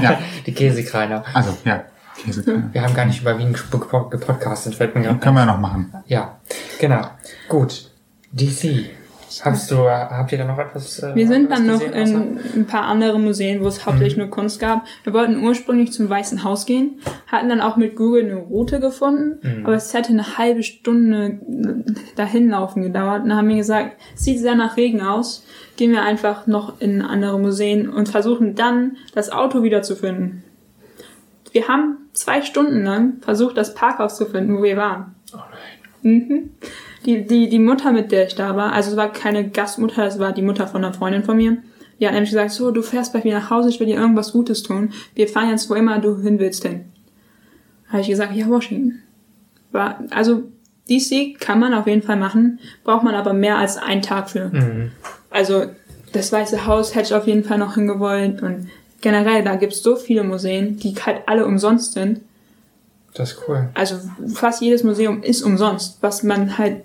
Speaker 2: Ja. *laughs*
Speaker 4: die Käsekreiner.
Speaker 2: Also, ja. Käse. *laughs*
Speaker 4: Wir haben gar nicht über Wien gep- gepodcastet, fällt mir gerade
Speaker 2: Können wir ja noch machen.
Speaker 4: Ja, genau. Gut. DC. Hast du, äh, habt ihr da noch etwas? Äh,
Speaker 3: Wir sind dann noch in ein paar andere Museen, wo es hauptsächlich nur Kunst gab. Wir wollten ursprünglich zum Weißen Haus gehen, hatten dann auch mit Google eine Route gefunden, aber es hätte eine halbe Stunde dahin laufen gedauert. Und dann haben wir gesagt, es sieht sehr nach Regen aus, gehen wir einfach noch in andere Museen und versuchen dann das Auto wiederzufinden. Wir haben zwei Stunden lang versucht, das Parkhaus zu finden, wo wir waren.
Speaker 4: Oh nein.
Speaker 3: Mhm. Die, die, die Mutter, mit der ich da war, also es war keine Gastmutter, es war die Mutter von einer Freundin von mir. Die hat nämlich gesagt, so, du fährst bei mir nach Hause, ich will dir irgendwas Gutes tun. Wir fahren jetzt, wo immer du hin willst, hin. Habe ich gesagt, ja, Washington. War, also, DC kann man auf jeden Fall machen, braucht man aber mehr als einen Tag für.
Speaker 4: Mhm.
Speaker 3: Also, das Weiße Haus hätte ich auf jeden Fall noch hingewollt und generell, da gibt's so viele Museen, die halt alle umsonst sind.
Speaker 4: Das ist cool.
Speaker 3: Also fast jedes Museum ist umsonst, was man halt,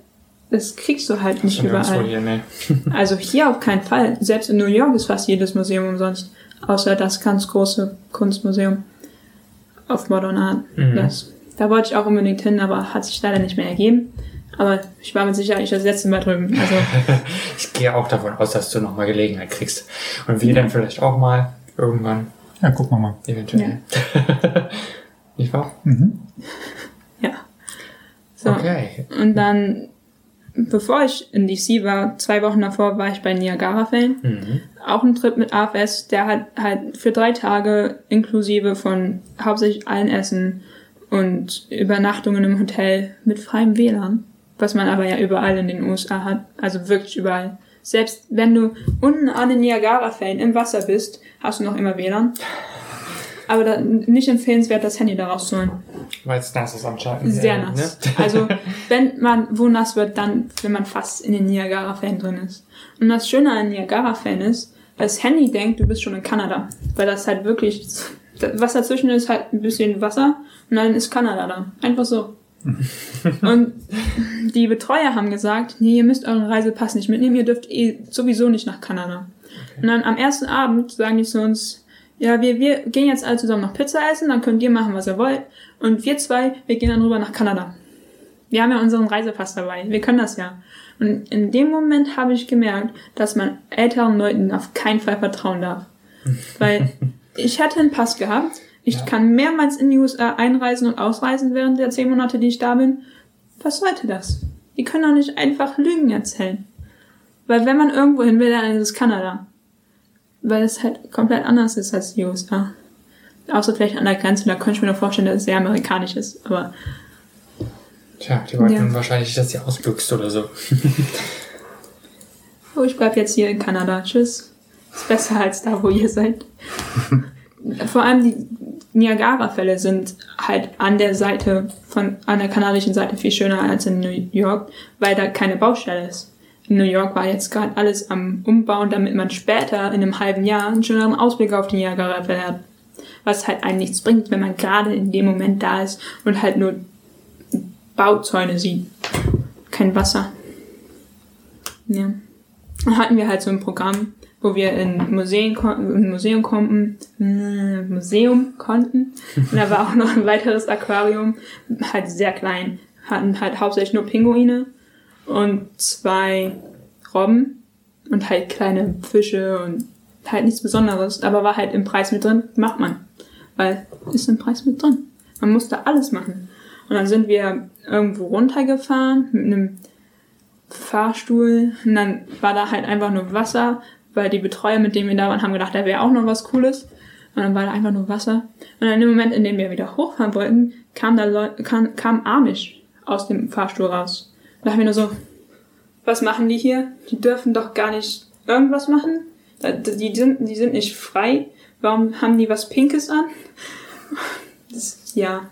Speaker 3: das kriegst du halt nicht
Speaker 4: Und nirgendwo
Speaker 3: überall.
Speaker 4: Hier, nee. *laughs*
Speaker 3: Also hier auf keinen Fall. Selbst in New York ist fast jedes Museum umsonst, außer das ganz große Kunstmuseum auf Modern Art.
Speaker 4: Mhm.
Speaker 3: Das, da wollte ich auch unbedingt hin, aber hat sich leider nicht mehr ergeben. Aber ich war mit Sicherheit nicht das letzte Mal drüben. Also *laughs*
Speaker 4: Ich gehe auch davon aus, dass du nochmal Gelegenheit kriegst. Und wir dann vielleicht auch mal irgendwann,
Speaker 2: Ja, gucken wir mal.
Speaker 4: eventuell. *laughs* Nicht wahr?
Speaker 3: ja. So.
Speaker 4: Okay.
Speaker 3: Und dann, bevor ich in DC war, zwei Wochen davor, war ich bei Niagara-Fällen.
Speaker 4: Mhm.
Speaker 3: Auch ein Trip mit AFS, der hat halt für drei Tage inklusive von hauptsächlich allen Essen und Übernachtungen im Hotel mit freiem WLAN, was man aber ja überall in den USA hat, also wirklich überall. Selbst wenn du unten an den Niagara-Fällen im Wasser bist, hast du noch immer WLAN. Aber da, nicht empfehlenswert, das Handy da rauszuholen.
Speaker 4: Weil es nass ist anscheinend.
Speaker 3: Sehr nass.
Speaker 4: Ne? *laughs*
Speaker 3: Also, wenn man wo nass wird, dann, wenn man fast in den Niagara-Fällen drin ist. Und das Schöne an Niagara-Fällen ist, das Handy denkt, du bist schon in Kanada. Weil das halt wirklich, was dazwischen ist, halt ein bisschen Wasser und dann ist Kanada da. Einfach so. *laughs* und die Betreuer haben gesagt, nee, ihr müsst euren Reisepass nicht mitnehmen, ihr dürft eh sowieso nicht nach Kanada. Und dann am ersten Abend sagen die zu uns, ja, wir, wir gehen jetzt alle zusammen noch Pizza essen, dann könnt ihr machen, was ihr wollt. Und wir zwei, wir gehen dann rüber nach Kanada. Wir haben ja unseren Reisepass dabei. Wir können das ja. Und in dem Moment habe ich gemerkt, dass man älteren Leuten auf keinen Fall vertrauen darf. *laughs* Weil ich hatte einen Pass gehabt. Ich
Speaker 4: Ja.
Speaker 3: kann mehrmals in die USA einreisen und ausreisen während der zehn Monate, die ich da bin. Was sollte das? Die können doch nicht einfach Lügen erzählen. Weil wenn man irgendwo hin will, dann ist es Kanada. Weil es halt komplett anders ist als die USA. Außer vielleicht an der Grenze, da könnte ich mir noch vorstellen, dass es sehr amerikanisch ist. Aber
Speaker 4: Tja, die wollten
Speaker 3: Ja.
Speaker 4: wahrscheinlich, dass sie ausbüchst oder so. *laughs*
Speaker 3: oh, ich bleib jetzt hier in Kanada. Tschüss. Ist besser als da, wo ihr seid. *laughs* Vor allem die Niagara-Fälle sind halt an der Seite von, an der kanadischen Seite viel schöner als in New York, weil da keine Baustelle ist. In New York war jetzt gerade alles am Umbauen, damit man später in einem halben Jahr einen schöneren Ausblick auf die Niagara-Fälle hat. Was halt einem nichts bringt, wenn man gerade in dem Moment da ist und halt nur Bauzäune sieht. Kein Wasser. Ja. Dann hatten wir halt so ein Programm, wo wir in Museen in Museum konnten, äh, Museum konnten. Und da war auch noch ein weiteres Aquarium, halt sehr klein. Hatten halt hauptsächlich nur Pinguine und zwei Robben und halt kleine Fische und halt nichts Besonderes. Aber war halt im Preis mit drin, macht man. Weil ist im Preis mit drin. Man musste alles machen. Und dann sind wir irgendwo runtergefahren mit einem Fahrstuhl und dann war da halt einfach nur Wasser, weil die Betreuer, mit denen wir da waren, haben gedacht, da wäre auch noch was Cooles. Und dann war da einfach nur Wasser. Und dann im Moment, in dem wir wieder hochfahren wollten, kam da Leu kam, kam Amish aus dem Fahrstuhl raus. Da haben wir nur so, was machen die hier? Die dürfen doch gar nicht irgendwas machen. Die sind, die sind nicht frei. Warum haben die was Pinkes an? Das, ja.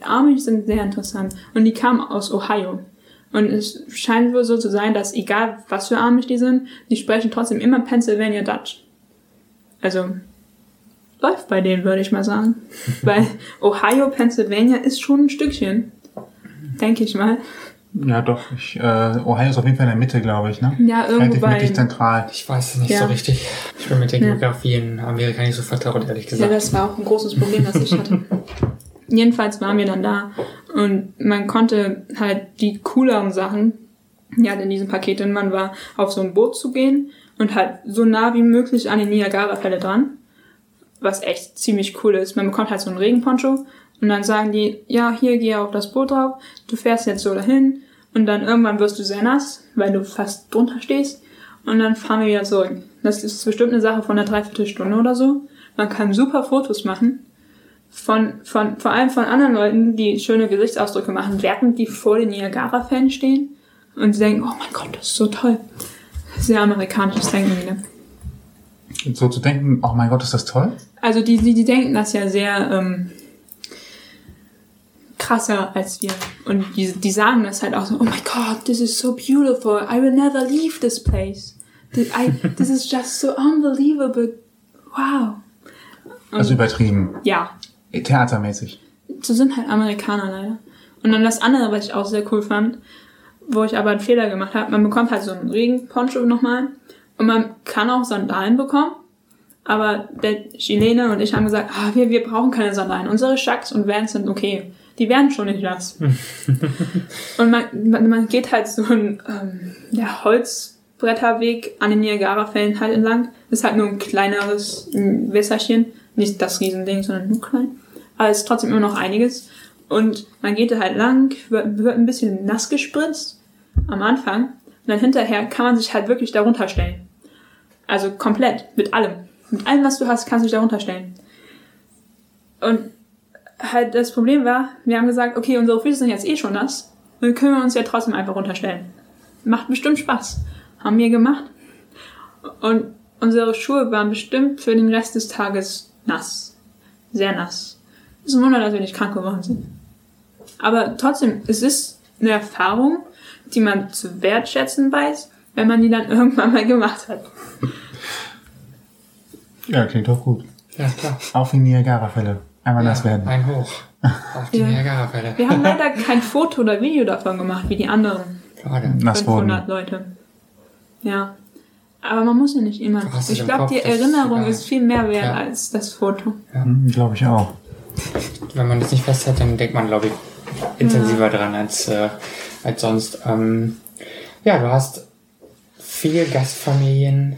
Speaker 3: Amish sind sehr interessant. Und die kamen aus Ohio. Und es scheint wohl so zu sein, dass egal was für Amish die sind, die sprechen trotzdem immer Pennsylvania Dutch. Also läuft bei denen, würde ich mal sagen. *laughs* Weil Ohio, Pennsylvania ist schon ein Stückchen. Denke ich mal.
Speaker 2: Ja, doch. Ich, äh, Ohio ist auf jeden Fall in der Mitte, glaube ich, ne?
Speaker 3: Ja, irgendwo
Speaker 2: Relativ
Speaker 3: bei.
Speaker 2: mittig zentral.
Speaker 4: Ich weiß es nicht
Speaker 3: Ja.
Speaker 4: so richtig. Ich bin mit der
Speaker 3: Ja.
Speaker 4: Geografie in Amerika nicht so vertraut, ehrlich
Speaker 3: Ja,
Speaker 4: gesagt.
Speaker 3: das war auch ein großes Problem, das ich hatte. *laughs* Jedenfalls waren wir dann da und man konnte halt die cooleren Sachen, ja, in diesem Paket, und man war auf so ein Boot zu gehen und halt so nah wie möglich an die Niagara-Fälle dran, was echt ziemlich cool ist. Man bekommt halt so einen Regenponcho und dann sagen die, ja, hier geh auf das Boot drauf, du fährst jetzt so dahin und dann irgendwann wirst du sehr nass, weil du fast drunter stehst und dann fahren wir wieder zurück. Das ist bestimmt eine Sache von einer Dreiviertelstunde oder so. Man kann super Fotos machen von, von, vor allem von anderen Leuten, die schöne Gesichtsausdrücke machen, während die vor den Niagara-Fans stehen und sie denken, oh mein Gott, das ist so toll. Sehr amerikanisches Denken wieder.
Speaker 2: Und so zu denken, oh mein Gott, ist das toll?
Speaker 3: Also die, die, die denken das ja sehr ähm, krasser als wir. Und die, die sagen das halt auch so, oh my God, this is so beautiful. I will never leave this place. This, I, this is just so unbelievable. Wow.
Speaker 2: Also übertrieben.
Speaker 3: Ja,
Speaker 2: Theatermäßig.
Speaker 3: so sind halt Amerikaner leider. Und dann das andere, was ich auch sehr cool fand, wo ich aber einen Fehler gemacht habe, man bekommt halt so einen Regenponcho nochmal und man kann auch Sandalen bekommen. Aber der Chilene und ich haben gesagt, ah, wir, wir brauchen keine Sandalen. Unsere Shacks und Vans sind okay. Die werden schon nicht nass. *laughs* und man, man, man geht halt so ein ähm, der Holzbretterweg an den Niagara-Fällen halt entlang. Ist halt nur ein kleineres Wässerchen. Nicht das Riesending, sondern nur klein. Aber es ist trotzdem immer noch einiges. Und man geht da halt lang, wird, wird ein bisschen nass gespritzt am Anfang. Und dann hinterher kann man sich halt wirklich darunter stellen. Also komplett, mit allem. Mit allem, was du hast, kannst du dich darunter stellen. Und halt das Problem war, wir haben gesagt, okay, unsere Füße sind jetzt eh schon nass. Dann können wir uns ja trotzdem einfach runterstellen. Macht bestimmt Spaß. Haben wir gemacht. Und unsere Schuhe waren bestimmt für den Rest des Tages nass. Sehr nass. Es ist ein Wunder, dass wir nicht krank geworden sind. Aber trotzdem, es ist eine Erfahrung, die man zu wertschätzen weiß, wenn man die dann *laughs* irgendwann mal gemacht hat.
Speaker 2: Ja, klingt doch gut.
Speaker 4: Ja, klar.
Speaker 2: Auf die Niagara-Fälle. Einmal nass werden.
Speaker 4: Ein Hoch. Auf die
Speaker 3: Ja.
Speaker 4: Niagara-Fälle.
Speaker 3: Wir haben leider *laughs* kein Foto oder Video davon gemacht, wie die anderen
Speaker 4: Schade.
Speaker 2: Nass worden.
Speaker 3: 500 Leute. Ja. Aber man muss ja nicht immer. Ich
Speaker 4: im
Speaker 3: glaube, die
Speaker 4: das ist
Speaker 3: Erinnerung
Speaker 4: egal.
Speaker 3: ist viel mehr wert
Speaker 4: Ja.
Speaker 3: als das Foto.
Speaker 2: Hm, Glaube ich auch.
Speaker 4: Wenn man das nicht festhält, dann denkt man, glaube ich, intensiver dran als, äh, als sonst. Ähm, ja, du hast viele Gastfamilien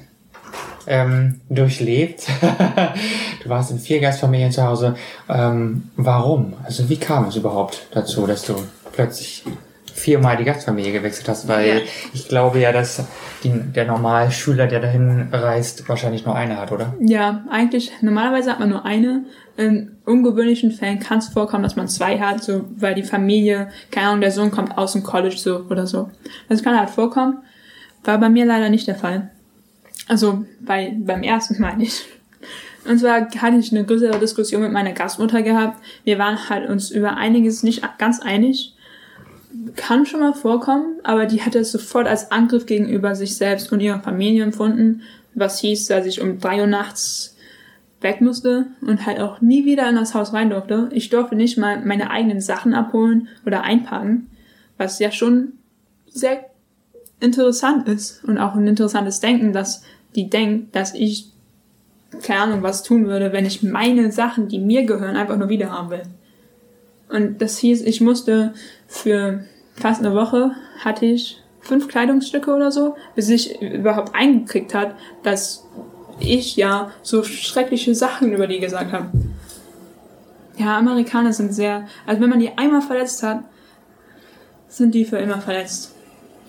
Speaker 4: ähm, durchlebt. *laughs* du warst in vier Gastfamilien zu Hause. Ähm, warum? Also wie kam es überhaupt dazu, dass du plötzlich viermal die Gastfamilie gewechselt hast? Weil
Speaker 3: Ja.
Speaker 4: ich glaube ja, dass die, der Normalschüler, der dahin reist, wahrscheinlich nur eine hat, oder?
Speaker 3: Ja, eigentlich, normalerweise hat man nur eine. In ungewöhnlichen Fällen kann es vorkommen, dass man zwei hat, so, weil die Familie, keine Ahnung, der Sohn kommt aus dem College so oder so. Das kann halt vorkommen. War bei mir leider nicht der Fall. Also bei, beim ersten Mal nicht. Und zwar hatte ich eine größere Diskussion mit meiner Gastmutter gehabt. Wir waren halt uns über einiges nicht ganz einig. Kann schon mal vorkommen, aber die hatte es sofort als Angriff gegenüber sich selbst und ihrer Familie empfunden, was hieß, dass ich um drei Uhr nachts weg musste und halt auch nie wieder in das Haus rein durfte. Ich durfte nicht mal meine eigenen Sachen abholen oder einpacken, was ja schon sehr interessant ist und auch ein interessantes Denken, dass die denkt, dass ich keine Ahnung was tun würde, wenn ich meine Sachen, die mir gehören, einfach nur wieder haben will. Und das hieß, ich musste für fast eine Woche hatte ich fünf Kleidungsstücke oder so, bis ich überhaupt eingekriegt hat, dass ich ja so schreckliche Sachen über die gesagt habe. Ja, Amerikaner sind sehr, also wenn man die einmal verletzt hat, sind die für immer verletzt.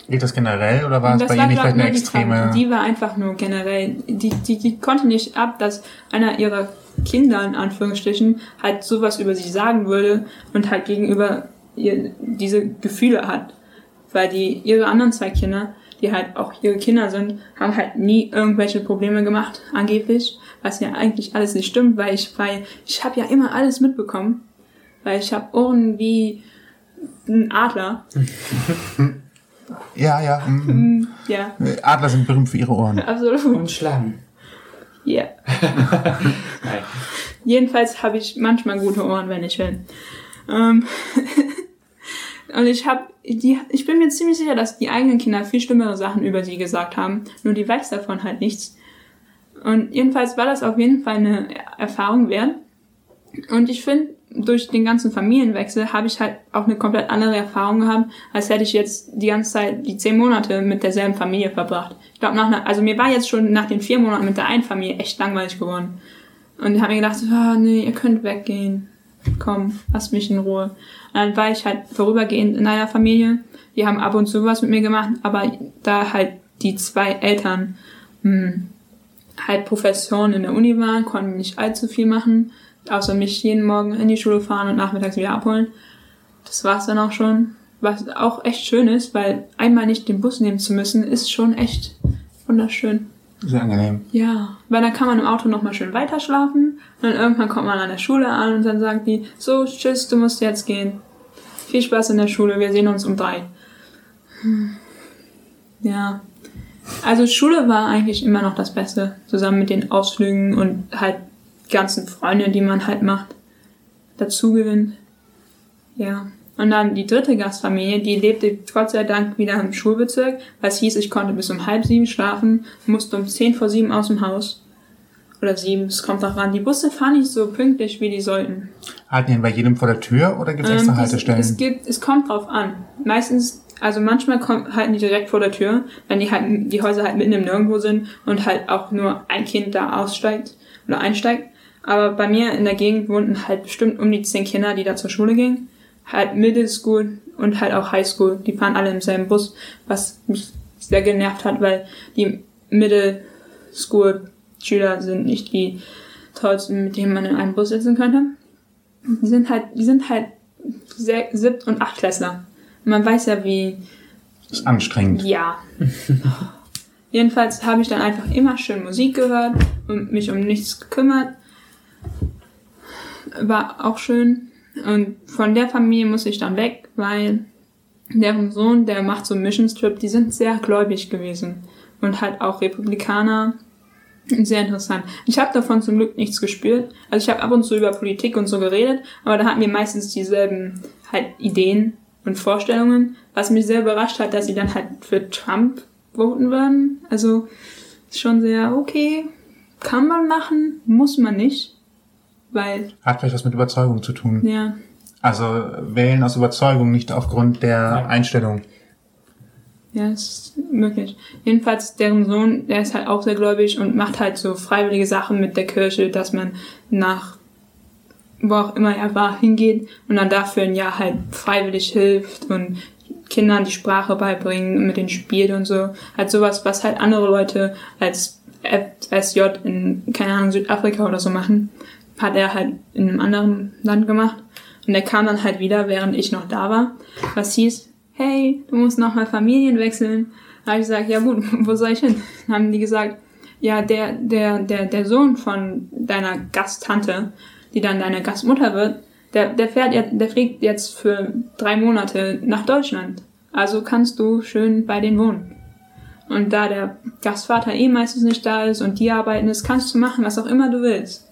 Speaker 2: Geht das generell oder war es
Speaker 3: Das
Speaker 2: bei ihr nicht vielleicht eine
Speaker 3: die
Speaker 2: extreme?
Speaker 3: Frage. Die war einfach nur generell, die, die, die konnte nicht ab, dass einer ihrer Kinder, in Anführungsstrichen, halt sowas über sie sagen würde und halt gegenüber ihr diese Gefühle hat. Weil die, ihre anderen zwei Kinder, die halt auch ihre Kinder sind, haben halt nie irgendwelche Probleme gemacht, angeblich. Was ja eigentlich alles nicht stimmt, weil ich, weil ich habe ja immer alles mitbekommen. Weil ich habe Ohren wie ein Adler. *laughs*
Speaker 2: Ja, ja. mm.
Speaker 3: Ja,
Speaker 2: Adler sind berühmt für ihre Ohren.
Speaker 3: absolut.
Speaker 4: Und Schlangen.
Speaker 3: Ja.
Speaker 4: Nein.
Speaker 3: Jedenfalls habe ich manchmal gute Ohren, wenn ich will. Ähm *laughs* und ich habe die, ich bin mir ziemlich sicher, dass die eigenen Kinder viel schlimmere Sachen über sie gesagt haben. Nur die weiß davon halt nichts. Und jedenfalls war das auf jeden Fall eine Erfahrung wert. Und ich finde, durch den ganzen Familienwechsel habe ich halt auch eine komplett andere Erfahrung gehabt, als hätte ich jetzt die ganze Zeit die zehn Monate mit derselben Familie verbracht. Ich glaube, nach einer, also mir war jetzt schon nach den vier Monaten mit der einen Familie echt langweilig geworden. Und ich habe mir gedacht, ah, nee, ihr könnt weggehen. Komm, lasst mich in Ruhe. Und dann war ich halt vorübergehend in einer Familie. Die haben ab und zu was mit mir gemacht, aber da halt die zwei Eltern mh, halt Professoren in der Uni waren, konnten nicht allzu viel machen, außer mich jeden Morgen in die Schule fahren und nachmittags wieder abholen. Das war's dann auch schon. Was auch echt schön ist, weil einmal nicht den Bus nehmen zu müssen, ist schon echt wunderschön.
Speaker 2: Sehr angenehm.
Speaker 3: Ja, weil dann kann man im Auto nochmal schön weiter schlafen und dann irgendwann kommt man an der Schule an und dann sagt die, so, tschüss, du musst jetzt gehen. Viel Spaß in der Schule, wir sehen uns um drei. Hm. Ja. Also Schule war eigentlich immer noch das Beste, zusammen mit den Ausflügen und halt ganzen Freunde, die man halt macht, dazu gewinnt. Ja. Und dann die dritte Gastfamilie, die lebte Gott sei Dank wieder im Schulbezirk, was hieß, ich konnte bis um halb sieben schlafen, musste um zehn vor sieben aus dem Haus. Oder sieben, es kommt auch ran. Die Busse fahren nicht so pünktlich, wie die sollten.
Speaker 2: Halten die denn bei jedem vor der Tür oder gibt es extra
Speaker 3: Ähm, es,
Speaker 2: Haltestellen?
Speaker 3: es gibt, es kommt drauf an. Meistens, also manchmal kommt, halten die direkt vor der Tür, wenn die halt, die Häuser halt mitten im Nirgendwo sind und halt auch nur ein Kind da aussteigt oder einsteigt. Aber bei mir in der Gegend wohnten halt bestimmt um die zehn Kinder, die da zur Schule gingen. Halt Middle School und halt auch High School. Die fahren alle im selben Bus, was mich sehr genervt hat, weil die Middle School Schüler sind nicht die tollsten, mit denen man in einen Bus sitzen könnte. Die sind halt, die sind halt sehr, Siebt- und Achtklässler. Man weiß ja, wie,
Speaker 2: ist anstrengend.
Speaker 3: ja. *laughs* Jedenfalls habe ich dann einfach immer schön Musik gehört und mich um nichts gekümmert. War auch schön. Und von der Familie muss ich dann weg, weil deren Sohn, der macht so einen Missionstrip, die sind sehr gläubig gewesen. Und halt auch Republikaner. Sehr interessant. Ich habe davon zum Glück nichts gespürt. Also ich habe ab und zu über Politik und so geredet, aber da hatten wir meistens dieselben halt Ideen und Vorstellungen, was mich sehr überrascht hat, dass sie dann halt für Trump voten würden. Also schon sehr okay. Kann man machen, muss man nicht. Weil,
Speaker 2: Hat vielleicht was mit Überzeugung zu tun.
Speaker 3: ja,
Speaker 2: Also wählen aus Überzeugung, nicht aufgrund der
Speaker 4: Nein.
Speaker 2: Einstellung.
Speaker 3: ja, ist möglich. Jedenfalls, deren Sohn, der ist halt auch sehr gläubig und macht halt so freiwillige Sachen mit der Kirche, dass man nach wo auch immer er war, hingeht und dann dafür ein Jahr halt freiwillig hilft und Kindern die Sprache beibringen, mit denen spielt und so. Halt sowas, was halt andere Leute als FSJ in, keine Ahnung, Südafrika oder so machen, hat er halt in einem anderen Land gemacht. Und er kam dann halt wieder, während ich noch da war, was hieß, hey, du musst nochmal Familien wechseln. Da habe ich gesagt, ja gut, *laughs* wo soll ich hin? Dann haben die gesagt, ja, der, der, der, der Sohn von deiner Gasttante, die dann deine Gastmutter wird, der, der fährt der fliegt jetzt für drei Monate nach Deutschland. Also kannst du schön bei denen wohnen. Und da der Gastvater eh meistens nicht da ist und die arbeiten ist, kannst du machen, was auch immer du willst.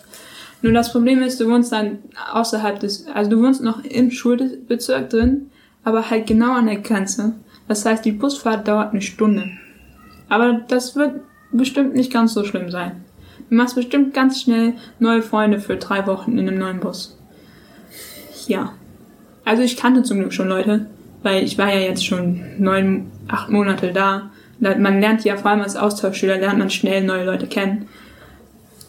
Speaker 3: Nur das Problem ist, du wohnst dann außerhalb des, also du wohnst noch im Schulbezirk drin, aber halt genau an der Grenze. Das heißt, die Busfahrt dauert eine Stunde. Aber das wird bestimmt nicht ganz so schlimm sein. Du machst bestimmt ganz schnell neue Freunde für drei Wochen in einem neuen Bus. Ja. Also ich kannte zum Glück schon Leute, weil ich war ja jetzt schon neun, acht Monate da. Man lernt ja vor allem als Austauschschüler, lernt man schnell neue Leute kennen.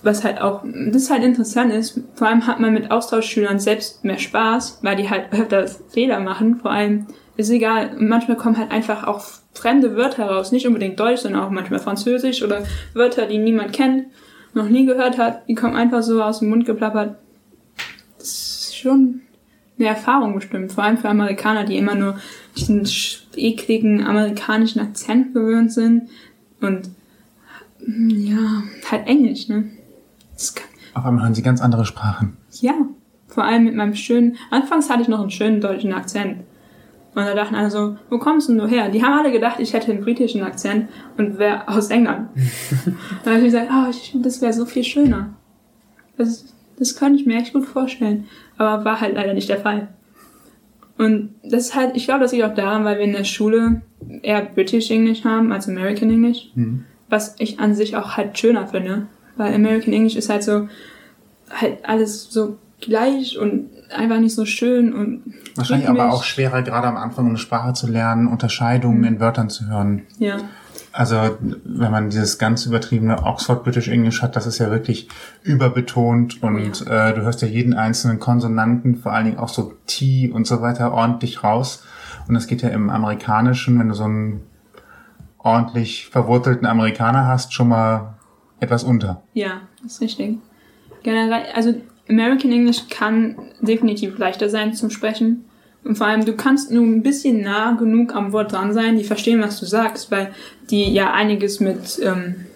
Speaker 3: Was halt auch, das halt interessant ist, vor allem hat man mit Austauschschülern selbst mehr Spaß, weil die halt öfters Fehler machen. Vor allem ist egal, manchmal kommen halt einfach auch fremde Wörter raus, nicht unbedingt Deutsch, sondern auch manchmal Französisch oder Wörter, die niemand kennt, noch nie gehört hat, die kommen einfach so aus dem Mund geplappert. Das ist schon eine Erfahrung bestimmt, vor allem für Amerikaner, die immer nur diesen ekligen amerikanischen Akzent gewöhnt sind und ja, halt Englisch, ne?
Speaker 2: Auf einmal hören sie ganz andere Sprachen.
Speaker 3: Ja, vor allem mit meinem schönen, anfangs hatte ich noch einen schönen deutschen Akzent. Und da dachten alle so, wo kommst denn du her? Die haben alle gedacht, ich hätte einen britischen Akzent und wäre aus England. *laughs* dann habe ich gesagt, oh, ich, das wäre so viel schöner. Das, das könnte ich mir echt gut vorstellen. Aber war halt leider nicht der Fall. Und das ist halt, ich glaube, das liegt auch daran, weil wir in der Schule eher British English haben als American English. Mhm. Was ich an sich auch halt schöner finde. Weil American English ist halt so, halt alles so gleich und einfach nicht so schön und.
Speaker 2: Wahrscheinlich aber auch schwerer, gerade am Anfang eine Sprache zu lernen, Unterscheidungen mhm. in Wörtern zu hören.
Speaker 3: Ja.
Speaker 2: Also, wenn man dieses ganz übertriebene Oxford British English hat, das ist ja wirklich überbetont und ja. äh, du hörst ja jeden einzelnen Konsonanten, vor allen Dingen auch so T und so weiter, ordentlich raus. Und das geht ja im Amerikanischen, wenn du so einen ordentlich verwurzelten Amerikaner hast, schon mal etwas unter.
Speaker 3: Ja, das ist richtig. Generell, also American English kann definitiv leichter sein zum Sprechen. Und vor allem, du kannst nur ein bisschen nah genug am Wort dran sein, die verstehen, was du sagst, weil die ja einiges mit ähm,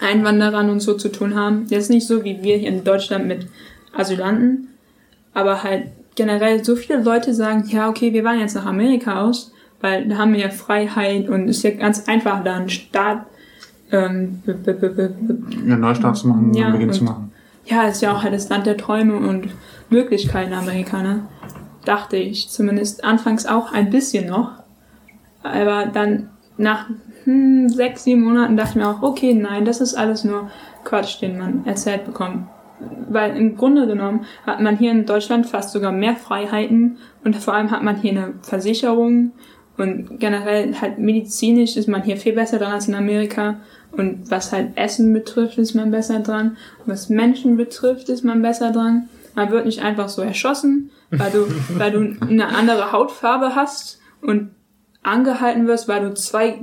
Speaker 3: Einwanderern und so zu tun haben. Ist nicht so wie wir hier in Deutschland mit Asylanten, aber halt generell so viele Leute sagen, ja, okay, wir waren jetzt nach Amerika aus, weil da haben wir ja Freiheit und ist ja ganz einfach, da einen Staat ähm,
Speaker 2: einen Neustart zu machen, ja, Beginn zu machen.
Speaker 3: Ja, ist ja auch halt das Land der Träume und Möglichkeiten Amerikaner dachte ich zumindest anfangs auch ein bisschen noch. Aber dann nach hm, sechs, sieben Monaten dachte ich mir auch, okay, nein, das ist alles nur Quatsch, den man erzählt bekommt. Weil im Grunde genommen hat man hier in Deutschland fast sogar mehr Freiheiten und vor allem hat man hier eine Versicherung und generell halt medizinisch ist man hier viel besser dran als in Amerika. Und was halt Essen betrifft, ist man besser dran. Und was Menschen betrifft, ist man besser dran. Man wird nicht einfach so erschossen, weil du, *laughs* weil du eine andere Hautfarbe hast und angehalten wirst, weil du zwei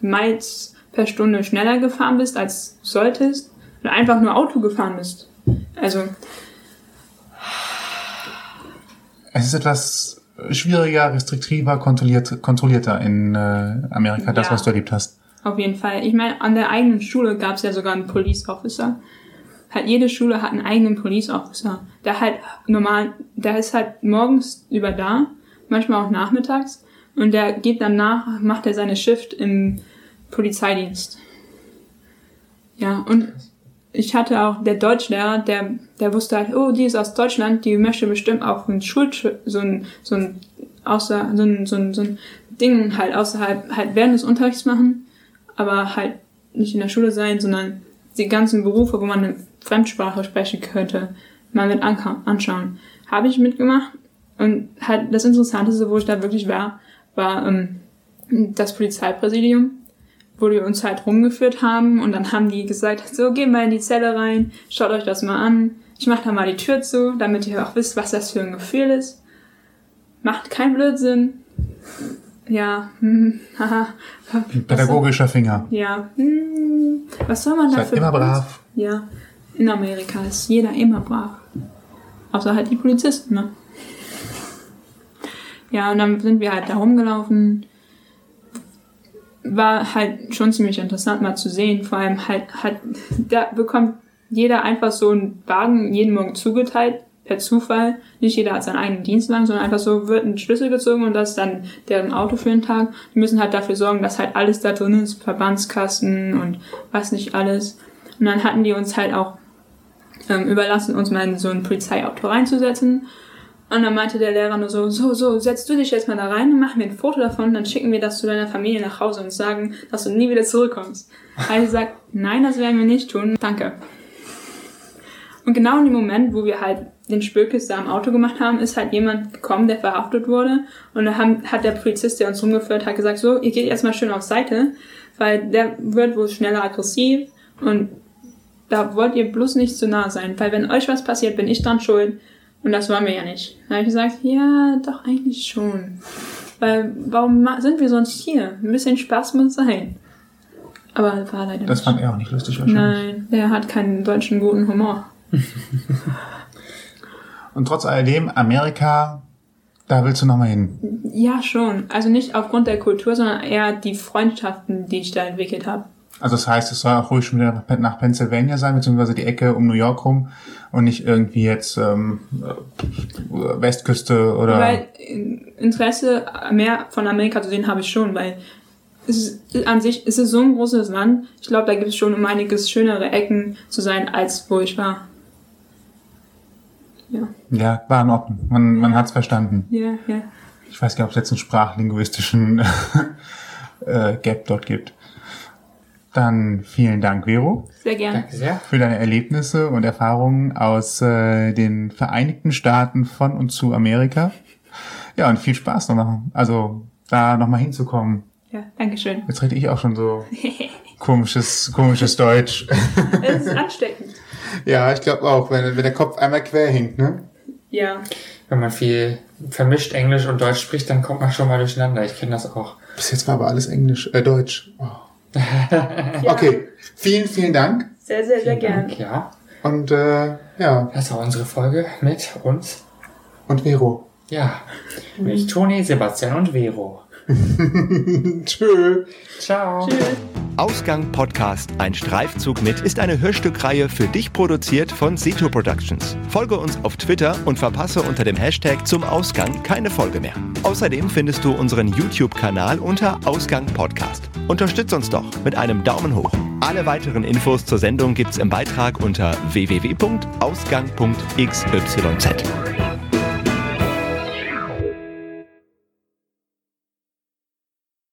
Speaker 3: Miles per Stunde schneller gefahren bist, als solltest, oder einfach nur Auto gefahren bist. Also.
Speaker 2: Es ist etwas schwieriger, restriktiver, kontrolliert, kontrollierter in äh, Amerika, das, ja, was du erlebt hast.
Speaker 3: Auf jeden Fall. Ich meine, an der eigenen Schule gab es ja sogar einen Police Officer halt jede Schule hat einen eigenen Police Officer. Der halt normal, der ist halt morgens über da, manchmal auch nachmittags und der geht dann nach, macht er seine Shift im Polizeidienst. Ja, und ich hatte auch der Deutschlehrer, der, der wusste halt, oh, die ist aus Deutschland, die möchte bestimmt auch ein Schul, so ein, so ein, außer, so ein, so ein, so ein Ding halt außerhalb, halt während des Unterrichts machen, aber halt nicht in der Schule sein, sondern die ganzen Berufe, wo man eine Fremdsprache sprechen könnte, mal mit anschauen. Habe ich mitgemacht und halt das Interessanteste, wo ich da wirklich war, war ähm, das Polizeipräsidium, wo die uns halt rumgeführt haben und dann haben die gesagt, so, gehen wir in die Zelle rein, schaut euch das mal an. Ich mach da mal die Tür zu, damit ihr auch wisst, was das für ein Gefühl ist. Macht keinen Blödsinn. Ja, hm, haha.
Speaker 2: Pädagogischer Finger.
Speaker 3: Ja, hm, was soll man
Speaker 2: dafür? Seid immer brav.
Speaker 3: Ja, in Amerika ist jeder immer brav. Außer halt die Polizisten, ne? Ja, und dann sind wir halt da rumgelaufen. War halt schon ziemlich interessant mal zu sehen. Vor allem halt, halt, da bekommt jeder einfach so einen Wagen jeden Morgen zugeteilt, per Zufall. Nicht jeder hat seinen eigenen Dienstwagen, sondern einfach so wird ein Schlüssel gezogen und das ist dann deren Auto für den Tag. Die müssen halt dafür sorgen, dass halt alles da drin ist, Verbandskasten und was nicht alles. Und dann hatten die uns halt auch ähm, überlassen, uns mal in so ein Polizeiauto reinzusetzen. Und dann meinte der Lehrer nur so, so, so, setz du dich jetzt mal da rein, dann machen wir ein Foto davon, dann schicken wir das zu deiner Familie nach Hause und sagen, dass du nie wieder zurückkommst. Also gesagt, nein, das werden wir nicht tun, danke. Und genau in dem Moment, wo wir halt den Spökes da im Auto gemacht haben, ist halt jemand gekommen, der verhaftet wurde. Und da haben, hat der Polizist, der uns rumgeführt hat, gesagt, so, ihr geht erstmal schön auf Seite, weil der wird wohl schneller aggressiv und da wollt ihr bloß nicht zu nah sein, weil wenn euch was passiert, bin ich dran schuld. Und das wollen wir ja nicht. Da habe ich gesagt, ja, doch eigentlich schon. Weil, warum sind wir sonst hier? Ein bisschen Spaß muss sein. Aber war leider
Speaker 2: Das
Speaker 3: nicht.
Speaker 2: fand er auch nicht lustig wahrscheinlich.
Speaker 3: Nein, der hat keinen deutschen guten Humor. *laughs*
Speaker 2: Und trotz alledem, Amerika, da willst du nochmal hin.
Speaker 3: Ja, schon. Also nicht aufgrund der Kultur, sondern eher die Freundschaften, die ich da entwickelt habe.
Speaker 2: Also das heißt, es soll auch ruhig schon wieder nach- Pennsylvania sein, beziehungsweise die Ecke um New York rum und nicht irgendwie jetzt ähm, äh, Westküste oder...
Speaker 3: Weil Interesse mehr von Amerika zu sehen habe ich schon, weil es ist, an sich ist es so ein großes Land. Ich glaube, da gibt es schon um einiges schönere Ecken zu sein, als wo ich war. Ja,
Speaker 2: ja, war in Ordnung. Man, man hat's verstanden.
Speaker 3: ja, ja.
Speaker 2: Ich weiß gar nicht, ob es jetzt einen sprachlinguistischen *laughs* äh, Gap dort gibt. Dann vielen Dank, Vero,
Speaker 3: Sehr gerne.
Speaker 4: Danke sehr.
Speaker 2: für deine Erlebnisse und Erfahrungen aus äh, den Vereinigten Staaten von und zu Amerika. Ja, und viel Spaß noch. Also da nochmal hinzukommen.
Speaker 3: Ja, danke schön.
Speaker 2: Jetzt rede ich auch schon so *laughs* komisches, komisches Deutsch.
Speaker 3: Es ist ansteckend.
Speaker 2: Ja, ich glaube auch, wenn, wenn der Kopf einmal quer hinkt, ne?
Speaker 3: Ja.
Speaker 4: Wenn man viel vermischt Englisch und Deutsch spricht, dann kommt man schon mal durcheinander. Ich kenne das auch.
Speaker 2: Bis jetzt war aber alles Englisch, äh, Deutsch. Oh. *laughs*
Speaker 3: ja.
Speaker 2: Okay, vielen, vielen Dank.
Speaker 3: Sehr, sehr, sehr gerne.
Speaker 4: Dank, ja.
Speaker 2: Und äh, ja,
Speaker 4: Das war unsere Folge mit uns.
Speaker 2: und Vero.
Speaker 4: Ja, mit Toni, Sebastian und Vero. *laughs*
Speaker 2: Tschö.
Speaker 4: Ciao.
Speaker 3: Tschüss.
Speaker 1: Ausgang Podcast Ein Streifzug mit ist eine Hörstückreihe für dich produziert von Seto Productions. Folge uns auf Twitter und verpasse unter dem Hashtag zum Ausgang keine Folge mehr. Außerdem findest du unseren YouTube-Kanal unter Ausgang Podcast. Unterstütz uns doch mit einem Daumen hoch. Alle weiteren Infos zur Sendung gibt's im Beitrag unter www.ausgang.xyz.